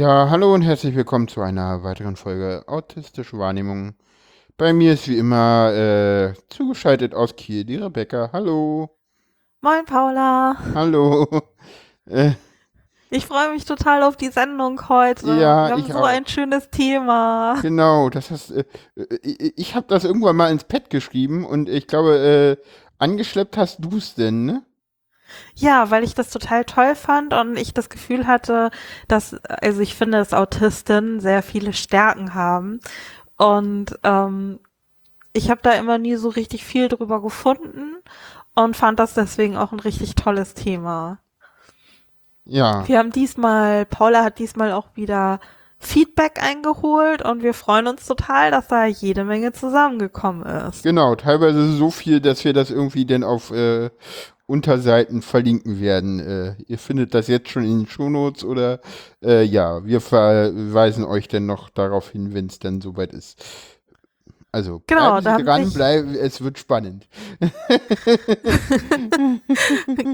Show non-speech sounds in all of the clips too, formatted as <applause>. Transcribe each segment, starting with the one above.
Ja, hallo und herzlich willkommen zu einer weiteren Folge Autistische Wahrnehmung. Bei mir ist wie immer äh, zugeschaltet aus Kiel die Rebecca. Hallo. Moin Paula. Hallo. <laughs> Äh, Ich freue mich total auf die Sendung heute. Ja, Wir haben so auch. ein schönes Thema. genau, das hast, äh, äh, ich, ich habe das irgendwann mal ins Pad geschrieben und ich glaube, äh, angeschleppt hast du es denn, ne? Ja, weil ich das total toll fand und ich das Gefühl hatte, dass, also ich finde, dass Autisten sehr viele Stärken haben. Und ähm, ich habe da immer nie so richtig viel drüber gefunden und fand das deswegen auch ein richtig tolles Thema. Ja. Wir haben diesmal, Paula hat diesmal auch wieder Feedback eingeholt und wir freuen uns total, dass da jede Menge zusammengekommen ist. Genau, teilweise so viel, dass wir das irgendwie dann auf äh, Unterseiten verlinken werden. Äh, ihr findet das jetzt schon in den Shownotes oder äh, ja, wir verweisen euch dann noch darauf hin, wenn es dann soweit ist. Also Genau, bleiben Sie haben dran, sich- bleiben, es wird spannend. <laughs>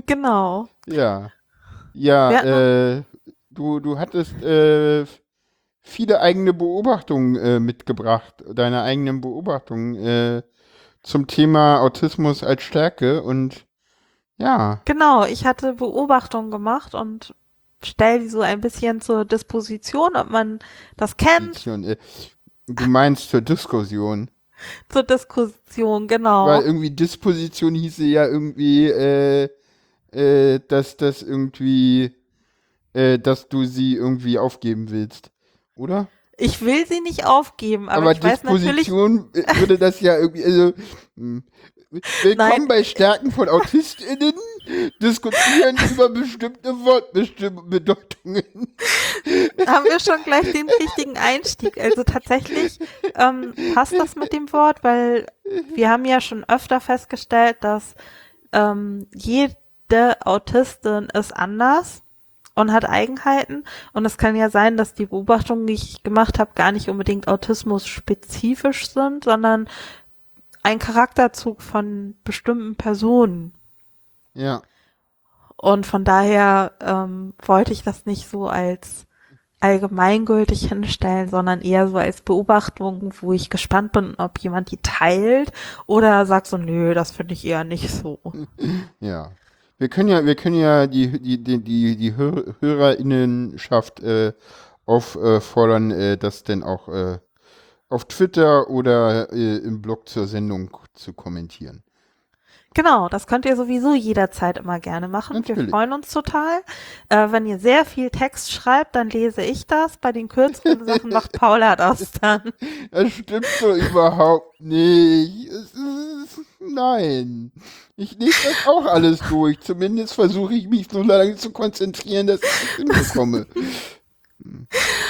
genau. Ja. Ja, äh, du, du hattest äh, viele eigene Beobachtungen äh, mitgebracht, deine eigenen Beobachtungen äh, zum Thema Autismus als Stärke und ja. Genau, ich hatte Beobachtungen gemacht und stell die so ein bisschen zur Disposition, ob man das kennt, äh, Du meinst zur Diskussion. <laughs> zur Diskussion, genau. Weil irgendwie Disposition hieße ja irgendwie, äh, äh, dass das irgendwie, äh, dass du sie irgendwie aufgeben willst. Oder? ich will sie nicht aufgeben, aber, Aber, ich weiß natürlich, Disposition äh, würde das ja irgendwie, also, <laughs> hm. Willkommen Nein. bei Stärken von AutistInnen, diskutieren über bestimmte Wortbedeutungen. haben wir schon gleich den richtigen Einstieg. Also tatsächlich ähm, passt das mit dem Wort, weil wir haben ja schon öfter festgestellt, dass ähm, jede Autistin ist anders und hat Eigenheiten. Und es kann ja sein, dass die Beobachtungen, die ich gemacht habe, gar nicht unbedingt autismus-spezifisch sind, sondern ein Charakterzug von bestimmten Personen. Ja, Und von daher ähm, wollte ich das nicht so als allgemeingültig hinstellen, sondern eher so als Beobachtung, wo ich gespannt bin, ob jemand die teilt oder sagt so, nö, das finde ich eher nicht so. ja. Wir können ja, wir können ja die, die, die, die, die Hör HörerInnenschaft äh, auffordern, äh, das denn auch äh, auf Twitter oder äh, im Blog zur Sendung zu kommentieren. Genau, das könnt ihr sowieso jederzeit immer gerne machen. Wir Natürlich. freuen uns total. Äh, wenn ihr sehr viel Text schreibt, dann lese ich das. Bei den kürzeren Sachen macht <laughs> Paula das dann. Das stimmt so überhaupt nicht. Ist, nein. Ich lese das auch alles durch. Zumindest versuche ich mich so lange zu konzentrieren, dass ich es hinbekomme. <laughs>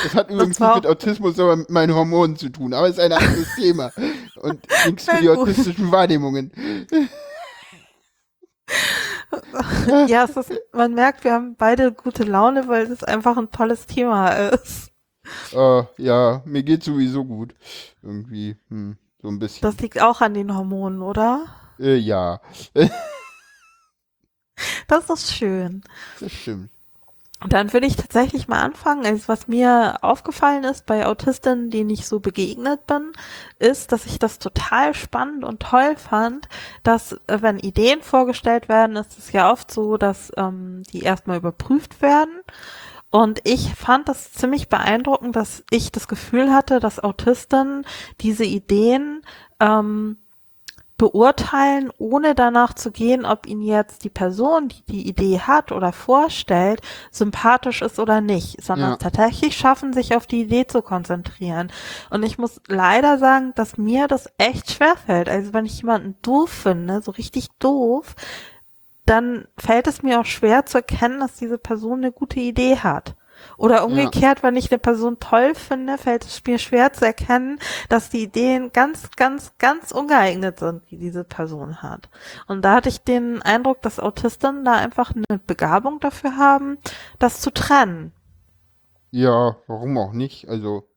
Das hat übrigens nicht mit Autismus, sondern mit meinen Hormonen zu tun. Aber es ist ein anderes Thema. Und <laughs> nichts für die autistischen Wahrnehmungen. <laughs> Ja, ist, man merkt, wir haben beide gute Laune, weil es einfach ein tolles Thema ist. Äh, ja, mir geht sowieso gut. Irgendwie, hm, so ein bisschen. Das liegt auch an den Hormonen, oder? äh, ja, Das ist schön. das stimmt. Dann würde ich tatsächlich mal anfangen. Also was mir aufgefallen ist bei Autistinnen, denen ich so begegnet bin, ist, dass ich das total spannend und toll fand, dass äh, wenn Ideen vorgestellt werden, ist es ja oft so, dass ähm, die erstmal überprüft werden. Und ich fand das ziemlich beeindruckend, dass ich das Gefühl hatte, dass Autisten diese Ideen ähm, beurteilen, ohne danach zu gehen, ob ihnen jetzt die Person, die die Idee hat oder vorstellt, sympathisch ist oder nicht, sondern Ja. tatsächlich schaffen, sich auf die Idee zu konzentrieren. Und ich muss leider sagen, dass mir das echt schwerfällt. Also wenn ich jemanden doof finde, so richtig doof, dann fällt es mir auch schwer zu erkennen, dass diese Person eine gute Idee hat. Oder umgekehrt, wenn ich eine Person toll finde, fällt es mir schwer zu erkennen, dass die Ideen ganz, ganz, ganz ungeeignet sind, die diese Person hat. Und da hatte ich den Eindruck, dass Autisten da einfach eine Begabung dafür haben, das zu trennen. Ja, warum auch nicht? Also,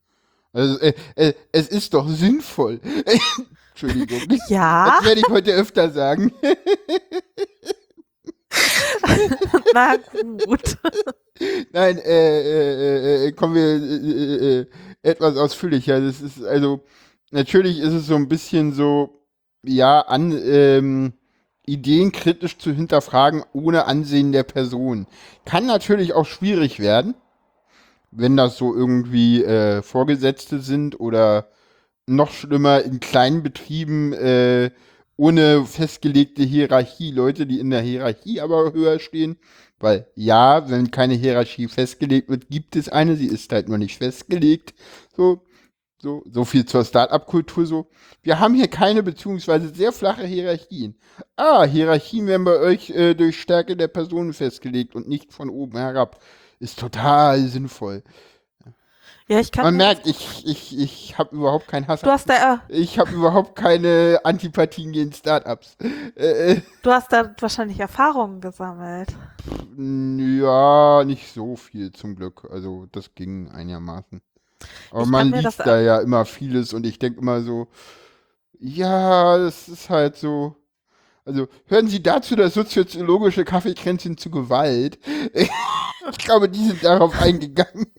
also äh, äh, es ist doch sinnvoll. <laughs> Entschuldigung. Ja, Das werde ich heute öfter sagen. <laughs> <laughs> Na gut. Nein, äh, äh, äh, kommen wir äh, äh, etwas ausführlicher. Das ist also natürlich ist es so ein bisschen so, ja, an ähm, Ideen kritisch zu hinterfragen ohne Ansehen der Person. Kann natürlich auch schwierig werden, wenn das so irgendwie äh, Vorgesetzte sind oder noch schlimmer in kleinen Betrieben äh, ohne festgelegte Hierarchie, Leute, die in der Hierarchie aber höher stehen. Weil ja, wenn keine Hierarchie festgelegt wird, gibt es eine, sie ist halt nur nicht festgelegt. So, so, so viel zur Start-up-Kultur so. Wir haben hier keine beziehungsweise sehr flache Hierarchien. Ah, Hierarchien werden bei euch äh, durch Stärke der Personen festgelegt und nicht von oben herab. Ist total sinnvoll. Ja, ich kann. Man merkt, ich, ich, ich habe überhaupt keinen Hass. Du hast da. Ich habe überhaupt keine Antipathien gegen Startups. Äh, äh, du hast da wahrscheinlich Erfahrungen gesammelt. Ja, nicht so viel zum Glück. Also das ging einigermaßen. Aber ich man liest da ja immer vieles und ich denke immer so, ja, das ist halt so. Also hören Sie dazu das soziologische Kaffeekränzchen zu Gewalt. <laughs> Ich glaube, die sind darauf eingegangen. <laughs>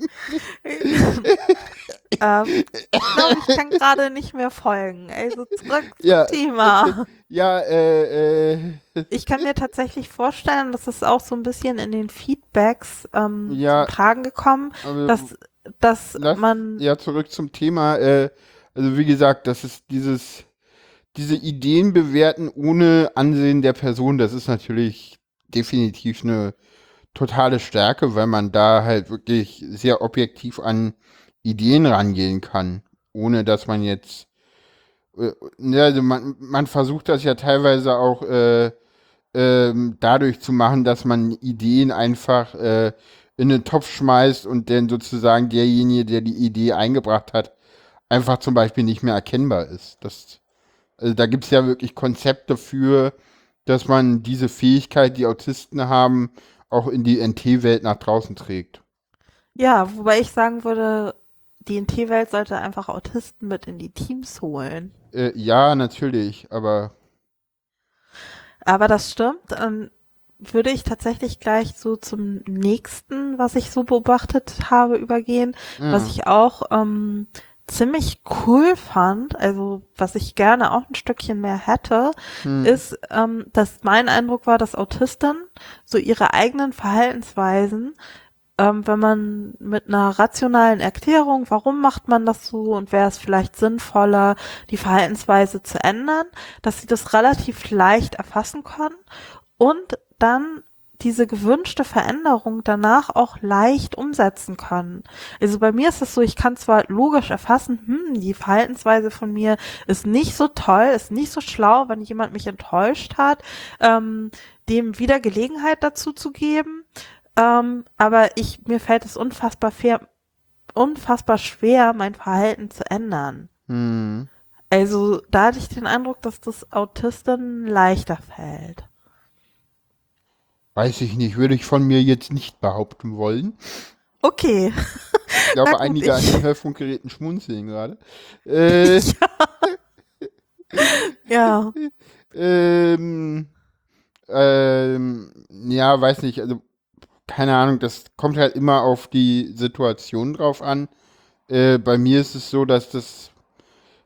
ähm, ich glaube, ich kann gerade nicht mehr folgen. Also zurück zum ja, Thema. <laughs> Ja, äh, äh. Ich kann mir tatsächlich vorstellen, dass es auch so ein bisschen in den Feedbacks ähm, ja, zum Tragen gekommen, dass, dass lass, man. Ja, zurück zum Thema. Äh, also wie gesagt, das ist dieses diese Ideen bewerten ohne Ansehen der Person, das ist natürlich definitiv eine totale Stärke, weil man da halt wirklich sehr objektiv an Ideen rangehen kann, ohne dass man jetzt, äh, ne, also man, man versucht das ja teilweise auch äh, äh, dadurch zu machen, dass man Ideen einfach äh, in den Topf schmeißt und dann sozusagen derjenige, der die Idee eingebracht hat, einfach zum Beispiel nicht mehr erkennbar ist. Das, also da gibt es ja wirklich Konzepte für, dass man diese Fähigkeit, die Autisten haben, auch in die NT-Welt nach draußen trägt. Ja, wobei ich sagen würde, die NT-Welt sollte einfach Autisten mit in die Teams holen. Äh, ja, natürlich, aber. Aber das stimmt. Dann würde ich tatsächlich gleich so zum nächsten, was ich so beobachtet habe, übergehen, ja. was ich auch ähm, ziemlich cool fand, also was ich gerne auch ein Stückchen mehr hätte, hm. ist, ähm, dass mein Eindruck war, dass Autisten so ihre eigenen Verhaltensweisen, ähm, wenn man mit einer rationalen Erklärung, warum macht man das so und wäre es vielleicht sinnvoller, die Verhaltensweise zu ändern, dass sie das relativ leicht erfassen können und dann diese gewünschte Veränderung danach auch leicht umsetzen können. Also bei mir ist es so, ich kann zwar logisch erfassen, hm, die Verhaltensweise von mir ist nicht so toll, ist nicht so schlau, wenn jemand mich enttäuscht hat, ähm, dem wieder Gelegenheit dazu zu geben. Ähm, aber ich, mir fällt es unfassbar fair, unfassbar schwer, mein Verhalten zu ändern. Hm. Also da hatte ich den Eindruck, dass das Autisten leichter fällt. Weiß ich nicht, würde ich von mir jetzt nicht behaupten wollen. Okay. Ich <laughs> glaube, gut, einige ich. an den <laughs> Hörfunkgeräten schmunzeln gerade. Äh, <laughs> ja. ähm, ähm, ja, weiß nicht, also keine Ahnung, das kommt halt immer auf die Situation drauf an. Äh, bei mir ist es so, dass das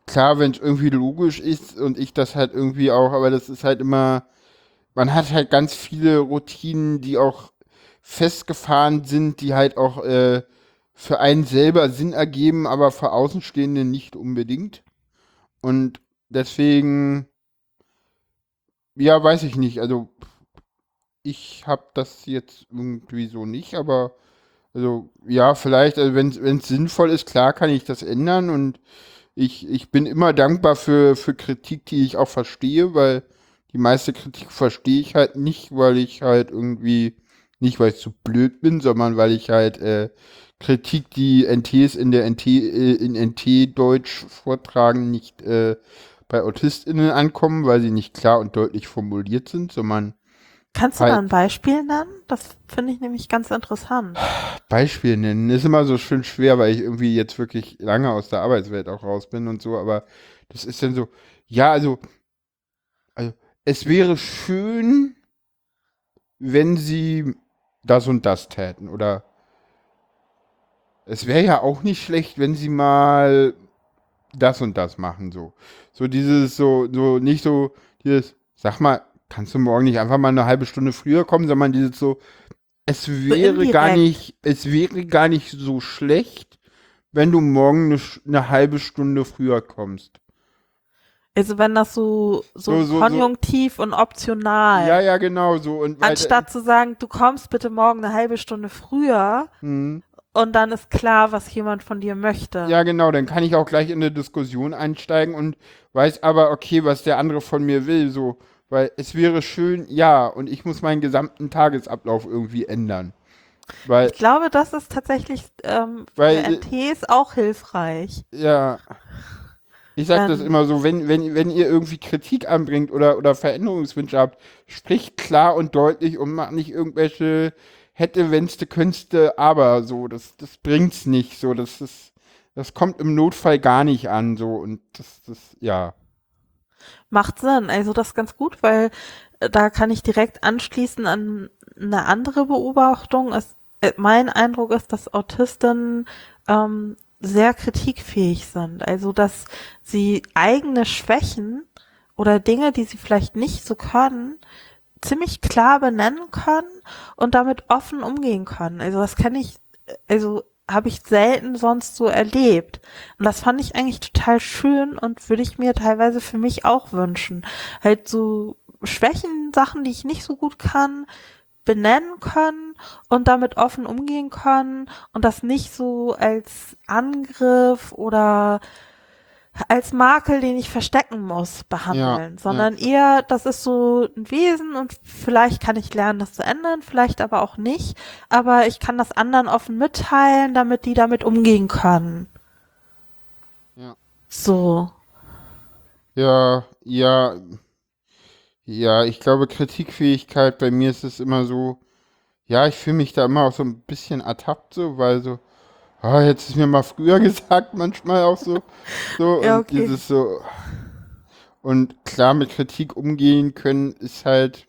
klar, wenn es irgendwie logisch ist und ich das halt irgendwie auch, aber das ist halt immer man hat halt ganz viele Routinen, die auch festgefahren sind, die halt auch äh, für einen selber Sinn ergeben, aber für Außenstehende nicht unbedingt. Und deswegen, ja, weiß ich nicht. Also ich habe das jetzt irgendwie so nicht, aber also ja, vielleicht, also wenn es sinnvoll ist, klar kann ich das ändern und ich, ich bin immer dankbar für, für Kritik, die ich auch verstehe, weil die meiste Kritik verstehe ich halt nicht, weil ich halt irgendwie, nicht weil ich zu blöd bin, sondern weil ich halt äh, Kritik, die NTs in der NT, äh, in NT-Deutsch vortragen, nicht äh, bei AutistInnen ankommen, weil sie nicht klar und deutlich formuliert sind, sondern Kannst du halt, da ein Beispiel nennen? Das finde ich nämlich ganz interessant. Beispiel nennen ist immer so schön schwer, weil ich irgendwie jetzt wirklich lange aus der Arbeitswelt auch raus bin und so, aber das ist dann so, ja, also, also es wäre schön, wenn sie das und das täten? Oder es wäre ja auch nicht schlecht, wenn sie mal das und das machen, so. So dieses, so, so, nicht so, dieses, sag mal, kannst du morgen nicht einfach mal eine halbe Stunde früher kommen, sondern dieses so, es wäre gar nicht, es wäre gar nicht so schlecht, wenn du morgen eine, eine halbe Stunde früher kommst. Also wenn das so, so, so, so konjunktiv so. und optional. Ja, ja, genau so. Und Anstatt zu sagen, du kommst bitte morgen eine halbe Stunde früher mhm. und dann ist klar, was jemand von dir möchte. Ja, genau, dann kann ich auch gleich in eine Diskussion einsteigen und weiß aber, okay, was der andere von mir will, so. Weil es wäre schön, ja, und ich muss meinen gesamten Tagesablauf irgendwie ändern. Weil, ich glaube, das ist tatsächlich ähm, weil, für NTs auch hilfreich. Ja. Ich sage ähm, das immer so, wenn, wenn, wenn ihr irgendwie Kritik anbringt oder, oder Veränderungswünsche habt, spricht klar und deutlich und macht nicht irgendwelche hätte, wennste, künste, aber so, das, das bringt's nicht, so, das ist, das kommt im Notfall gar nicht an, so, und das, das, ja. Macht Sinn. Also das ist ganz gut, weil äh, da kann ich direkt anschließen an eine andere Beobachtung. Es, äh, mein Eindruck ist, dass Autisten ähm, sehr kritikfähig sind. Also dass sie eigene Schwächen oder Dinge, die sie vielleicht nicht so können, ziemlich klar benennen können und damit offen umgehen können. Also das kann ich, also habe ich selten sonst so erlebt. Und das fand ich eigentlich total schön und würde ich mir teilweise für mich auch wünschen. Halt so Schwächen, Sachen, die ich nicht so gut kann, benennen können und damit offen umgehen können und das nicht so als Angriff oder als Makel, den ich verstecken muss, behandeln, ja, sondern ja. eher, das ist so ein Wesen und vielleicht kann ich lernen, das zu ändern, vielleicht aber auch nicht, aber ich kann das anderen offen mitteilen, damit die damit umgehen können. Ja. So. Ja, ja, ja, ich glaube, Kritikfähigkeit, bei mir ist es immer so, ja, ich fühle mich da immer auch so ein bisschen ertappt, so, weil so, oh, jetzt ist mir mal früher <laughs> gesagt, manchmal auch so. So, <laughs> ja, und okay. dieses so. Und klar, mit Kritik umgehen können ist halt,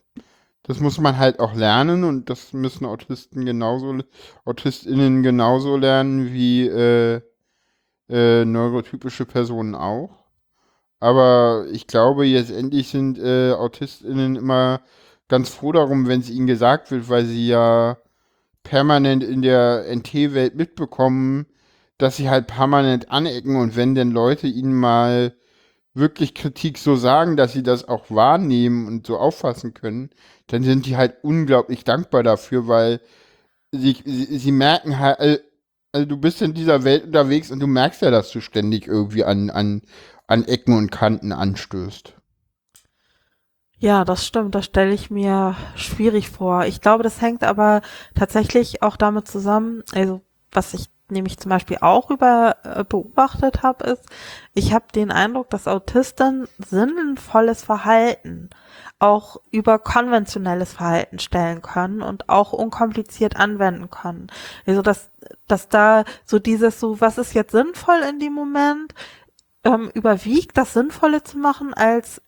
das muss man halt auch lernen und das müssen Autisten genauso, AutistInnen genauso lernen wie äh, äh, neurotypische Personen auch. Aber ich glaube, jetzt endlich sind äh, AutistInnen immer ganz froh darum, wenn es ihnen gesagt wird, weil sie ja permanent in der NT-Welt mitbekommen, dass sie halt permanent anecken und wenn denn Leute ihnen mal wirklich Kritik so sagen, dass sie das auch wahrnehmen und so auffassen können, dann sind die halt unglaublich dankbar dafür, weil sie, sie, sie merken halt, also du bist in dieser Welt unterwegs und du merkst ja, dass du ständig irgendwie an, an, an Ecken und Kanten anstößt. Ja, das stimmt. Das stelle ich mir schwierig vor. Ich glaube, das hängt aber tatsächlich auch damit zusammen, also was ich nämlich zum Beispiel auch über äh, beobachtet habe, ist, ich habe den Eindruck, dass Autisten sinnvolles Verhalten auch über konventionelles Verhalten stellen können und auch unkompliziert anwenden können. Also dass, dass da so dieses so, was ist jetzt sinnvoll in dem Moment, ähm, überwiegt, das Sinnvolle zu machen, als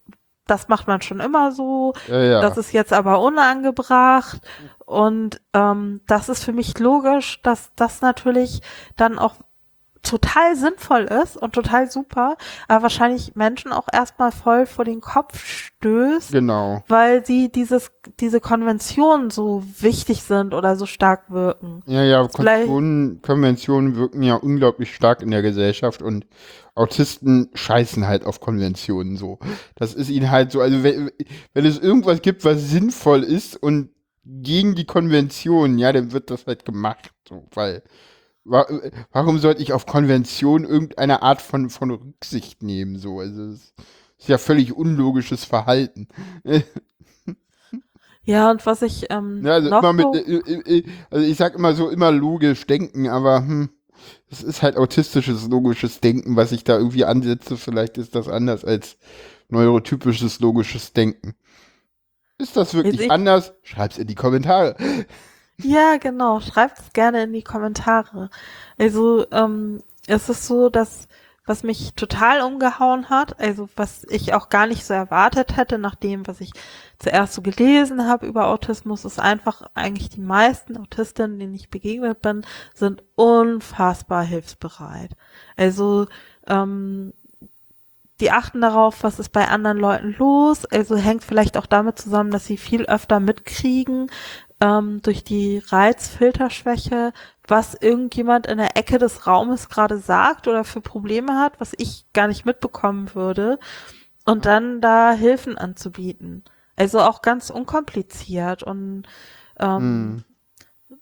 das macht man schon immer so, ja, ja. das ist jetzt aber unangebracht und ähm, das ist für mich logisch, dass das natürlich dann auch total sinnvoll ist und total super, aber wahrscheinlich Menschen auch erstmal voll vor den Kopf stößt, genau. weil sie dieses, diese Konventionen so wichtig sind oder so stark wirken. Ja, ja, Konventionen, Konventionen wirken ja unglaublich stark in der Gesellschaft und Autisten scheißen halt auf Konventionen so. Das ist ihnen halt so, also wenn, wenn es irgendwas gibt, was sinnvoll ist und gegen die Konvention, ja, dann wird das halt gemacht, so, weil warum sollte ich auf Konvention irgendeine Art von, von Rücksicht nehmen, so, also es ist ja völlig unlogisches Verhalten. <laughs> Ja, und was ich ähm, ja, also, immer mit, äh, äh, äh, also ich sag immer so, immer logisch denken, aber hm, es ist halt autistisches, logisches Denken, was ich da irgendwie ansetze. Vielleicht ist das anders als neurotypisches, logisches Denken. Ist das wirklich ich, anders? Schreib's in die Kommentare. Ja, genau. Schreibt es gerne in die Kommentare. Also, ähm, es ist so, dass was mich total umgehauen hat, also was ich auch gar nicht so erwartet hätte, nach dem, was ich zuerst so gelesen habe über Autismus, ist einfach eigentlich die meisten Autistinnen, denen ich begegnet bin, sind unfassbar hilfsbereit. Also ähm, die achten darauf, was ist bei anderen Leuten los. Also hängt vielleicht auch damit zusammen, dass sie viel öfter mitkriegen, ähm, durch die Reizfilterschwäche, was irgendjemand in der Ecke des Raumes gerade sagt oder für Probleme hat, was ich gar nicht mitbekommen würde, und dann da Hilfen anzubieten. Also auch ganz unkompliziert und ähm, hm.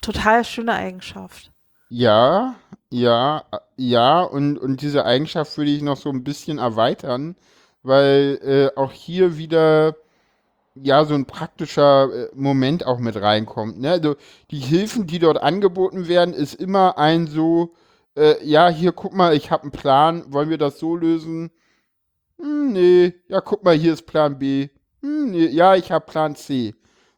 total schöne Eigenschaft. Ja, ja, ja, und, und diese Eigenschaft würde ich noch so ein bisschen erweitern, weil äh, auch hier wieder ja so ein praktischer äh, Moment auch mit reinkommt. Ne? Also die Hilfen, die dort angeboten werden, ist immer ein so, äh, ja, hier guck mal, ich habe einen Plan, wollen wir das so lösen? Hm, nee, ja, guck mal, hier ist Plan B. Hm, nee, ja, ich habe Plan C.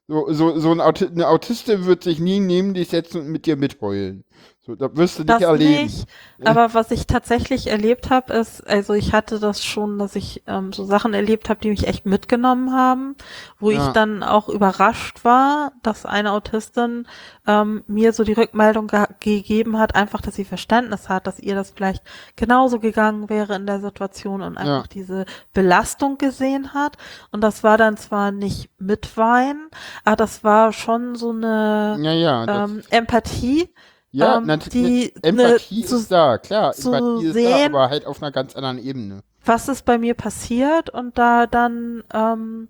So, so, so ein Aut eine Autistin wird sich nie neben dich setzen und mit dir mitheulen. So, da wirst du nicht das erleben. Nicht, aber was ich tatsächlich erlebt habe, ist, also ich hatte das schon, dass ich ähm, so Sachen erlebt habe, die mich echt mitgenommen haben, wo ja. ich dann auch überrascht war, dass eine Autistin ähm, mir so die Rückmeldung ge gegeben hat, einfach, dass sie Verständnis hat, dass ihr das vielleicht genauso gegangen wäre in der Situation und einfach ja. diese Belastung gesehen hat. Und das war dann zwar nicht mit Wein, aber das war schon so eine ähm, Empathie ja, ähm, die Empathie ne, ist da, klar. Empathie ist sehen, da, aber halt auf einer ganz anderen Ebene. Was ist bei mir passiert und da dann ähm,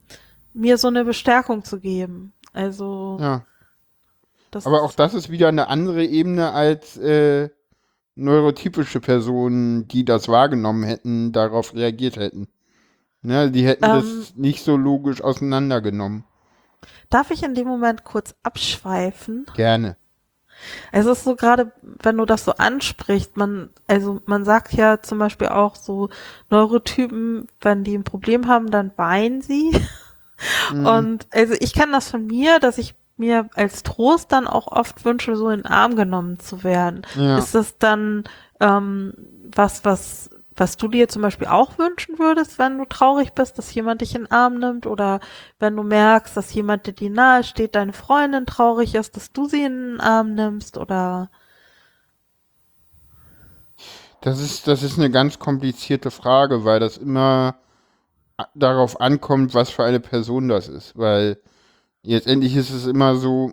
mir so eine Bestärkung zu geben. Also. Ja. aber auch das ist wieder eine andere Ebene als äh, neurotypische Personen, die das wahrgenommen hätten, darauf reagiert hätten. Ne, die hätten ähm, das nicht so logisch auseinandergenommen. Darf ich in dem Moment kurz abschweifen? Gerne. Es ist so gerade, wenn du das so ansprichst, man, also man sagt ja zum Beispiel auch so Neurotypen, wenn die ein Problem haben, dann weinen sie. Mhm. Und also ich kenne das von mir, dass ich mir als Trost dann auch oft wünsche, so in den Arm genommen zu werden. Ja. Ist das dann ähm, was, was was du dir zum Beispiel auch wünschen würdest, wenn du traurig bist, dass jemand dich in den Arm nimmt oder wenn du merkst, dass jemand, der dir nahe steht, deine Freundin traurig ist, dass du sie in den Arm nimmst oder das ist, das ist eine ganz komplizierte Frage, weil das immer darauf ankommt, was für eine Person das ist. Weil letztendlich ist es immer so,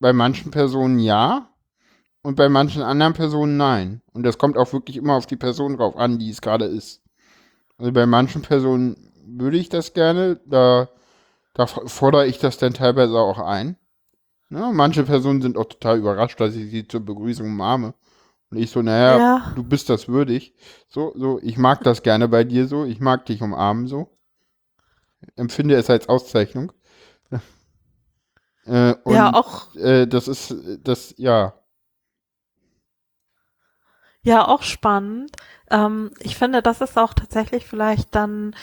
bei manchen Personen ja, und bei manchen anderen Personen nein. Und das kommt auch wirklich immer auf die Person drauf an, die es gerade ist. Also bei manchen Personen würde ich das gerne, da, da fordere ich das dann teilweise auch ein. Ja, manche Personen sind auch total überrascht, dass ich sie zur Begrüßung umarme. Und ich so, naja, ja. du bist das würdig. So, so, ich mag das gerne bei dir so, ich mag dich umarmen so. Empfinde es als Auszeichnung. <laughs> äh, und, ja, auch. Äh, das ist, das, ja, ja, auch spannend. Ähm, ich finde, das ist auch tatsächlich vielleicht dann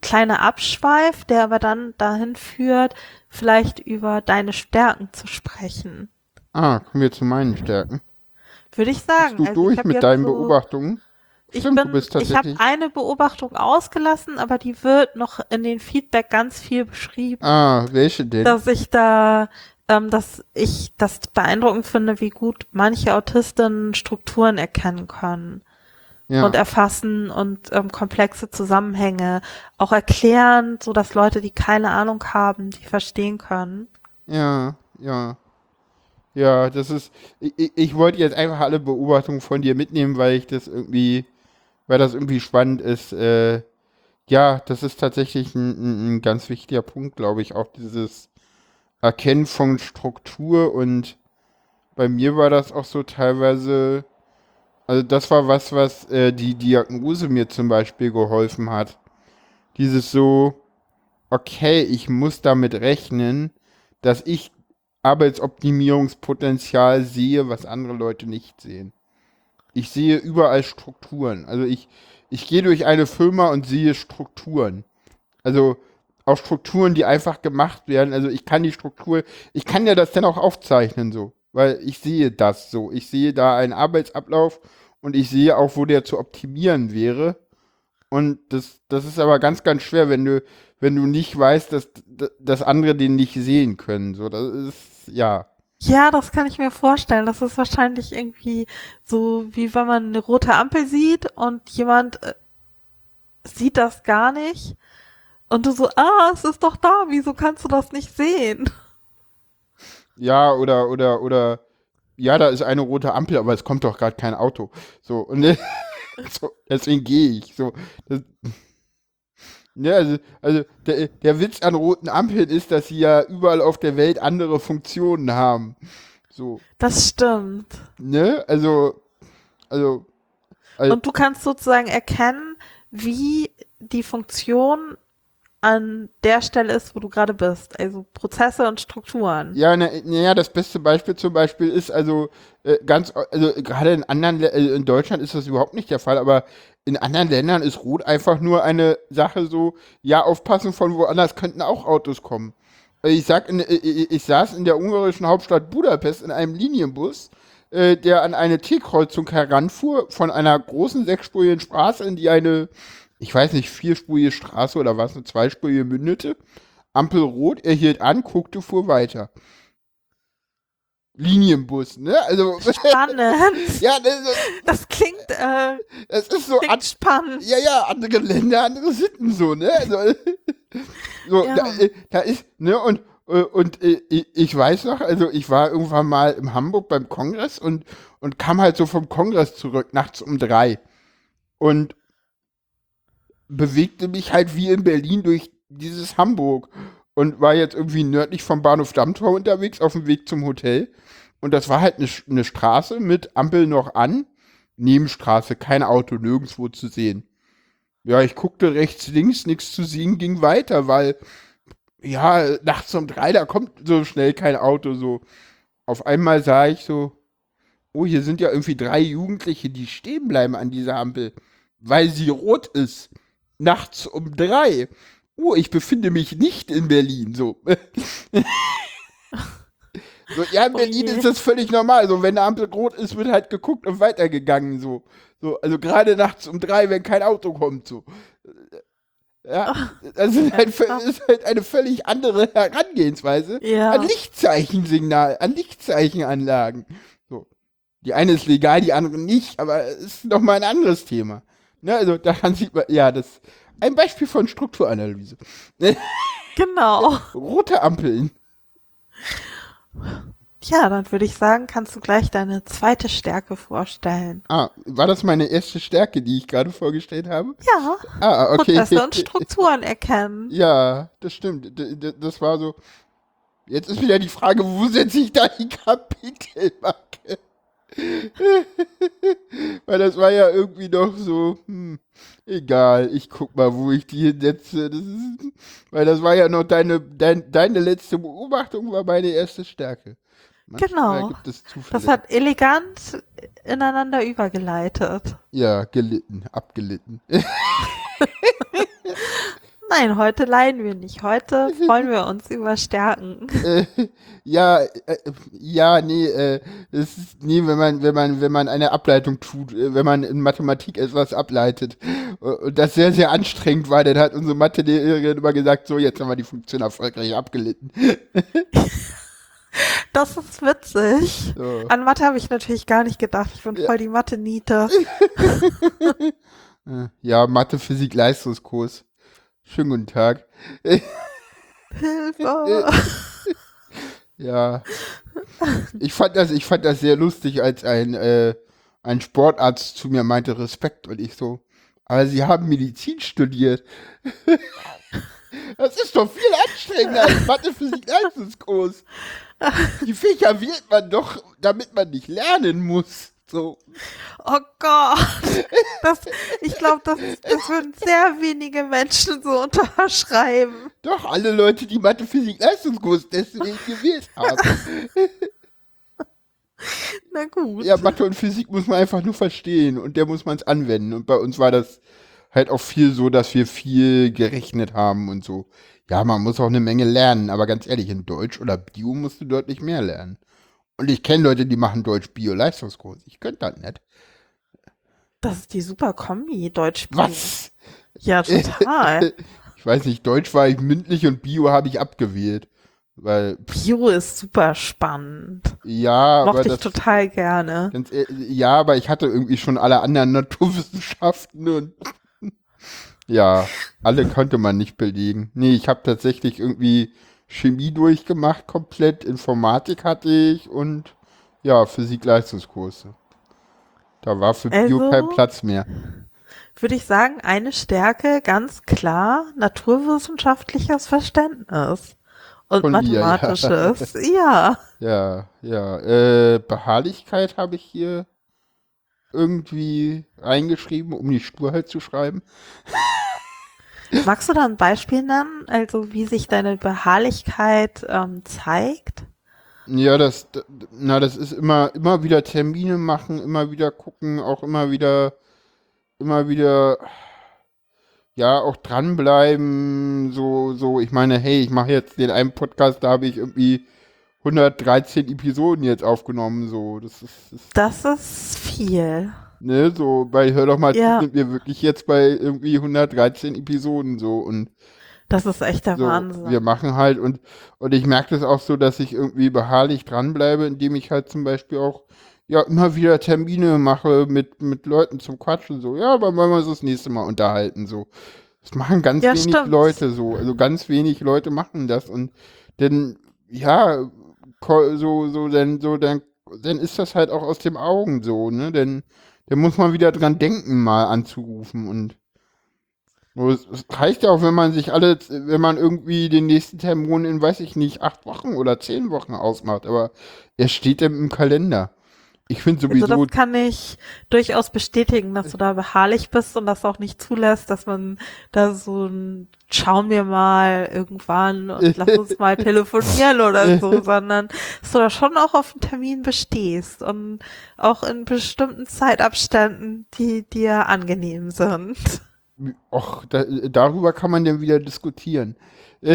kleiner Abschweif, der aber dann dahin führt, vielleicht über deine Stärken zu sprechen. Ah, kommen wir zu meinen Stärken. Würde ich sagen. Bist du also durch mit deinen so, Beobachtungen? Ich, Stimmt, bin, ich habe eine Beobachtung ausgelassen, aber die wird noch in den Feedback ganz viel beschrieben. Ah, welche denn? Dass ich da ähm, dass ich das beeindruckend finde, wie gut manche Autisten Strukturen erkennen können. Ja. und erfassen und ähm, komplexe Zusammenhänge auch erklären, so dass Leute, die keine Ahnung haben, die verstehen können. Ja, ja. Ja, das ist, ich, ich wollte jetzt einfach alle Beobachtungen von dir mitnehmen, weil ich das irgendwie, weil das irgendwie spannend ist. Äh, ja, das ist tatsächlich ein, ein ganz wichtiger Punkt, glaube ich, auch dieses, Erkennen von Struktur und bei mir war das auch so teilweise, also das war was, was äh, die Diagnose mir zum Beispiel geholfen hat. Dieses so, okay, ich muss damit rechnen, dass ich Arbeitsoptimierungspotenzial sehe, was andere Leute nicht sehen. Ich sehe überall Strukturen. Also ich, ich gehe durch eine Firma und sehe Strukturen. Also auch Strukturen, die einfach gemacht werden. Also ich kann die Struktur, ich kann ja das dann auch aufzeichnen so, weil ich sehe das so. Ich sehe da einen Arbeitsablauf und ich sehe auch, wo der zu optimieren wäre. Und das, das ist aber ganz, ganz schwer, wenn du, wenn du nicht weißt, dass, dass andere den nicht sehen können. So, das ist, ja. Ja, das kann ich mir vorstellen. Das ist wahrscheinlich irgendwie so, wie wenn man eine rote Ampel sieht und jemand äh, sieht das gar nicht. Und du so, ah, es ist doch da, wieso kannst du das nicht sehen? Ja, oder, oder, oder, ja, da ist eine rote Ampel, aber es kommt doch gerade kein Auto. So, und <laughs> so, deswegen gehe ich. So, das, ja, also, also der, der Witz an roten Ampeln ist, dass sie ja überall auf der Welt andere Funktionen haben. So. Das stimmt. Ne? Also, also, also Und du kannst sozusagen erkennen, wie die Funktion an der Stelle ist, wo du gerade bist. Also Prozesse und Strukturen. Ja, naja, na das beste Beispiel zum Beispiel ist also äh, ganz, also gerade in anderen, also in Deutschland ist das überhaupt nicht der Fall, aber in anderen Ländern ist Rot einfach nur eine Sache so, ja, aufpassen, von woanders könnten auch Autos kommen. Also ich sag, in, ich, ich saß in der ungarischen Hauptstadt Budapest in einem Linienbus, äh, der an eine T-Kreuzung heranfuhr, von einer großen sechsspurigen Straße, in die eine ich weiß nicht, vierspurige Straße oder was, eine zweispurige mündete. Ampel rot, er hielt an, guckte, fuhr weiter. Linienbus, ne? Also <laughs> spannend. ja, das, das klingt, äh, das ist so an, spannend. Ja, ja, andere Länder, andere Sitten so, ne? Also, <laughs> so, ja. da, äh, da, ist, ne? Und äh, und äh, ich weiß noch, also ich war irgendwann mal in Hamburg beim Kongress und und kam halt so vom Kongress zurück nachts um drei und bewegte mich halt wie in Berlin durch dieses Hamburg und war jetzt irgendwie nördlich vom Bahnhof Dammtor unterwegs auf dem Weg zum Hotel. Und das war halt eine, eine Straße mit Ampel noch an. Nebenstraße, kein Auto, nirgendwo zu sehen. Ja, ich guckte rechts, links, nichts zu sehen, ging weiter, weil, ja, nachts um drei, da kommt so schnell kein Auto, so. Auf einmal sah ich so, oh, hier sind ja irgendwie drei Jugendliche, die stehen bleiben an dieser Ampel, weil sie rot ist nachts um drei. Oh, ich befinde mich nicht in Berlin. So. <laughs> so ja, in Berlin okay. ist das völlig normal. So, wenn eine Ampel rot ist, wird halt geguckt und weitergegangen. So. so also gerade nachts um drei, wenn kein Auto kommt. So. Ja, das ist halt, ist halt eine völlig andere Herangehensweise ja. an Lichtzeichensignal, an Lichtzeichenanlagen. So. Die eine ist legal, die andere nicht, aber es ist nochmal ein anderes Thema. Ne, also daran sieht man, ja, das ein Beispiel von Strukturanalyse. Genau. <laughs> Rote Ampeln. Ja, dann würde ich sagen, kannst du gleich deine zweite Stärke vorstellen. Ah, war das meine erste Stärke, die ich gerade vorgestellt habe? Ja. Ah, okay. Und <laughs> Strukturen erkennen. Ja, das stimmt. Das war so. Jetzt ist wieder die Frage, wo setze ich da die Kapitelmarke? <laughs> Weil das war ja irgendwie doch so, hm, egal, ich guck mal, wo ich die hinsetze. Das ist, weil das war ja noch deine, dein, deine letzte Beobachtung, war meine erste Stärke. Manchmal genau. das hat elegant ineinander übergeleitet. Ja, gelitten, abgelitten. <laughs> Nein, heute leiden wir nicht. Heute <laughs> freuen wir uns über Stärken. Äh, ja, äh, ja, nee, äh, es ist nee, wenn man, wenn man, wenn man eine Ableitung tut, äh, wenn man in Mathematik etwas ableitet und das sehr, sehr anstrengend war, dann hat unsere Mathelehrerin immer gesagt, so, jetzt haben wir die Funktion erfolgreich abgelitten. <laughs> Das ist witzig. So. An Mathe habe ich natürlich gar nicht gedacht. Ich bin ja. voll die Mathe-Niete. <laughs> ja, Mathe, Physik, Leistungskurs. Schönen guten Tag. Hilfe! <laughs> ja. Ich fand das, ich fand das sehr lustig, als ein, äh, ein Sportarzt zu mir meinte, Respekt, und ich so, aber Sie haben Medizin studiert. <laughs> das ist doch viel anstrengender als Mathe, Physik, Leistungskurs. Die Fächer wählt man doch, damit man nicht lernen muss. So. Oh Gott. Das, ich glaube, das, das würden sehr wenige Menschen so unterschreiben. Doch, alle Leute, die Mathe, Physik, Leistungskurs deswegen gewählt haben. <laughs> Na gut. Ja, Mathe und Physik muss man einfach nur verstehen und der muss man es anwenden. Und bei uns war das halt auch viel so, dass wir viel gerechnet haben und so. Ja, man muss auch eine Menge lernen, aber ganz ehrlich, in Deutsch oder Bio musst du deutlich mehr lernen. Und ich kenne Leute, die machen Deutsch-Bio-Leistungskurs. Ich könnte das nicht. Das ist die super Kombi, Deutsch Bio. Was? Ja, <laughs> total. Ich weiß nicht, Deutsch war ich mündlich und Bio habe ich abgewählt. Weil, Bio ist super spannend. ja, aber Mochte ich das, total gerne. ganz, ja, aber ich hatte irgendwie schon alle anderen <laughs> Naturwissenschaften und <laughs> ja, alle konnte man nicht belegen. Nee, ich habe tatsächlich irgendwie Chemie durchgemacht komplett, Informatik hatte ich und ja, Physik-Leistungskurse. Da war für Bio Also- kein Platz mehr. Würde ich sagen, eine Stärke, ganz klar, naturwissenschaftliches Verständnis. Und Von ihr, ja. mathematisches. <laughs> Ja. Ja, ja. Äh, Beharrlichkeit habe ich hier irgendwie reingeschrieben, um die Sturheit zu schreiben. <laughs> Magst du da ein Beispiel nennen, also wie sich deine Beharrlichkeit ähm, zeigt? Ja, das, na, das ist immer, immer wieder Termine machen, immer wieder gucken, auch immer wieder, immer wieder, ja, auch dranbleiben, so, so, ich meine, hey, ich mache jetzt den einen Podcast, da habe ich irgendwie 113 Episoden jetzt aufgenommen, so, das ist, das, Das ist viel. Ne, so, bei Hör doch mal, Ja. sind wir wirklich jetzt bei irgendwie 113 Episoden, so, und Das ist echt der So, Wahnsinn. wir machen halt und, und ich merke das auch so, dass ich irgendwie beharrlich dranbleibe, indem ich halt zum Beispiel auch ja immer wieder Termine mache mit, mit Leuten zum Quatschen. So, ja, aber wollen wir uns das nächste Mal unterhalten. So. Das machen ganz Ja, wenig stimmt. Leute so. Also ganz wenig Leute machen das. Und denn, ja, so, so, dann, so, dann, dann ist das halt auch aus den Augen so, ne? Denn dann muss man wieder dran denken, mal anzurufen und es reicht ja auch, wenn man sich alle, wenn man irgendwie den nächsten Termin in, weiß ich nicht, acht Wochen oder zehn Wochen ausmacht, aber er steht im Kalender. Ich finde Also sowieso, das kann ich durchaus bestätigen, dass du da beharrlich bist und das auch nicht zulässt, dass man da so ein schauen wir mal irgendwann und <laughs> lass uns mal telefonieren oder so, <laughs> sondern dass du da schon auch auf einen Termin bestehst und auch in bestimmten Zeitabständen, die dir angenehm sind. och, da, darüber kann man dann wieder diskutieren. <laughs>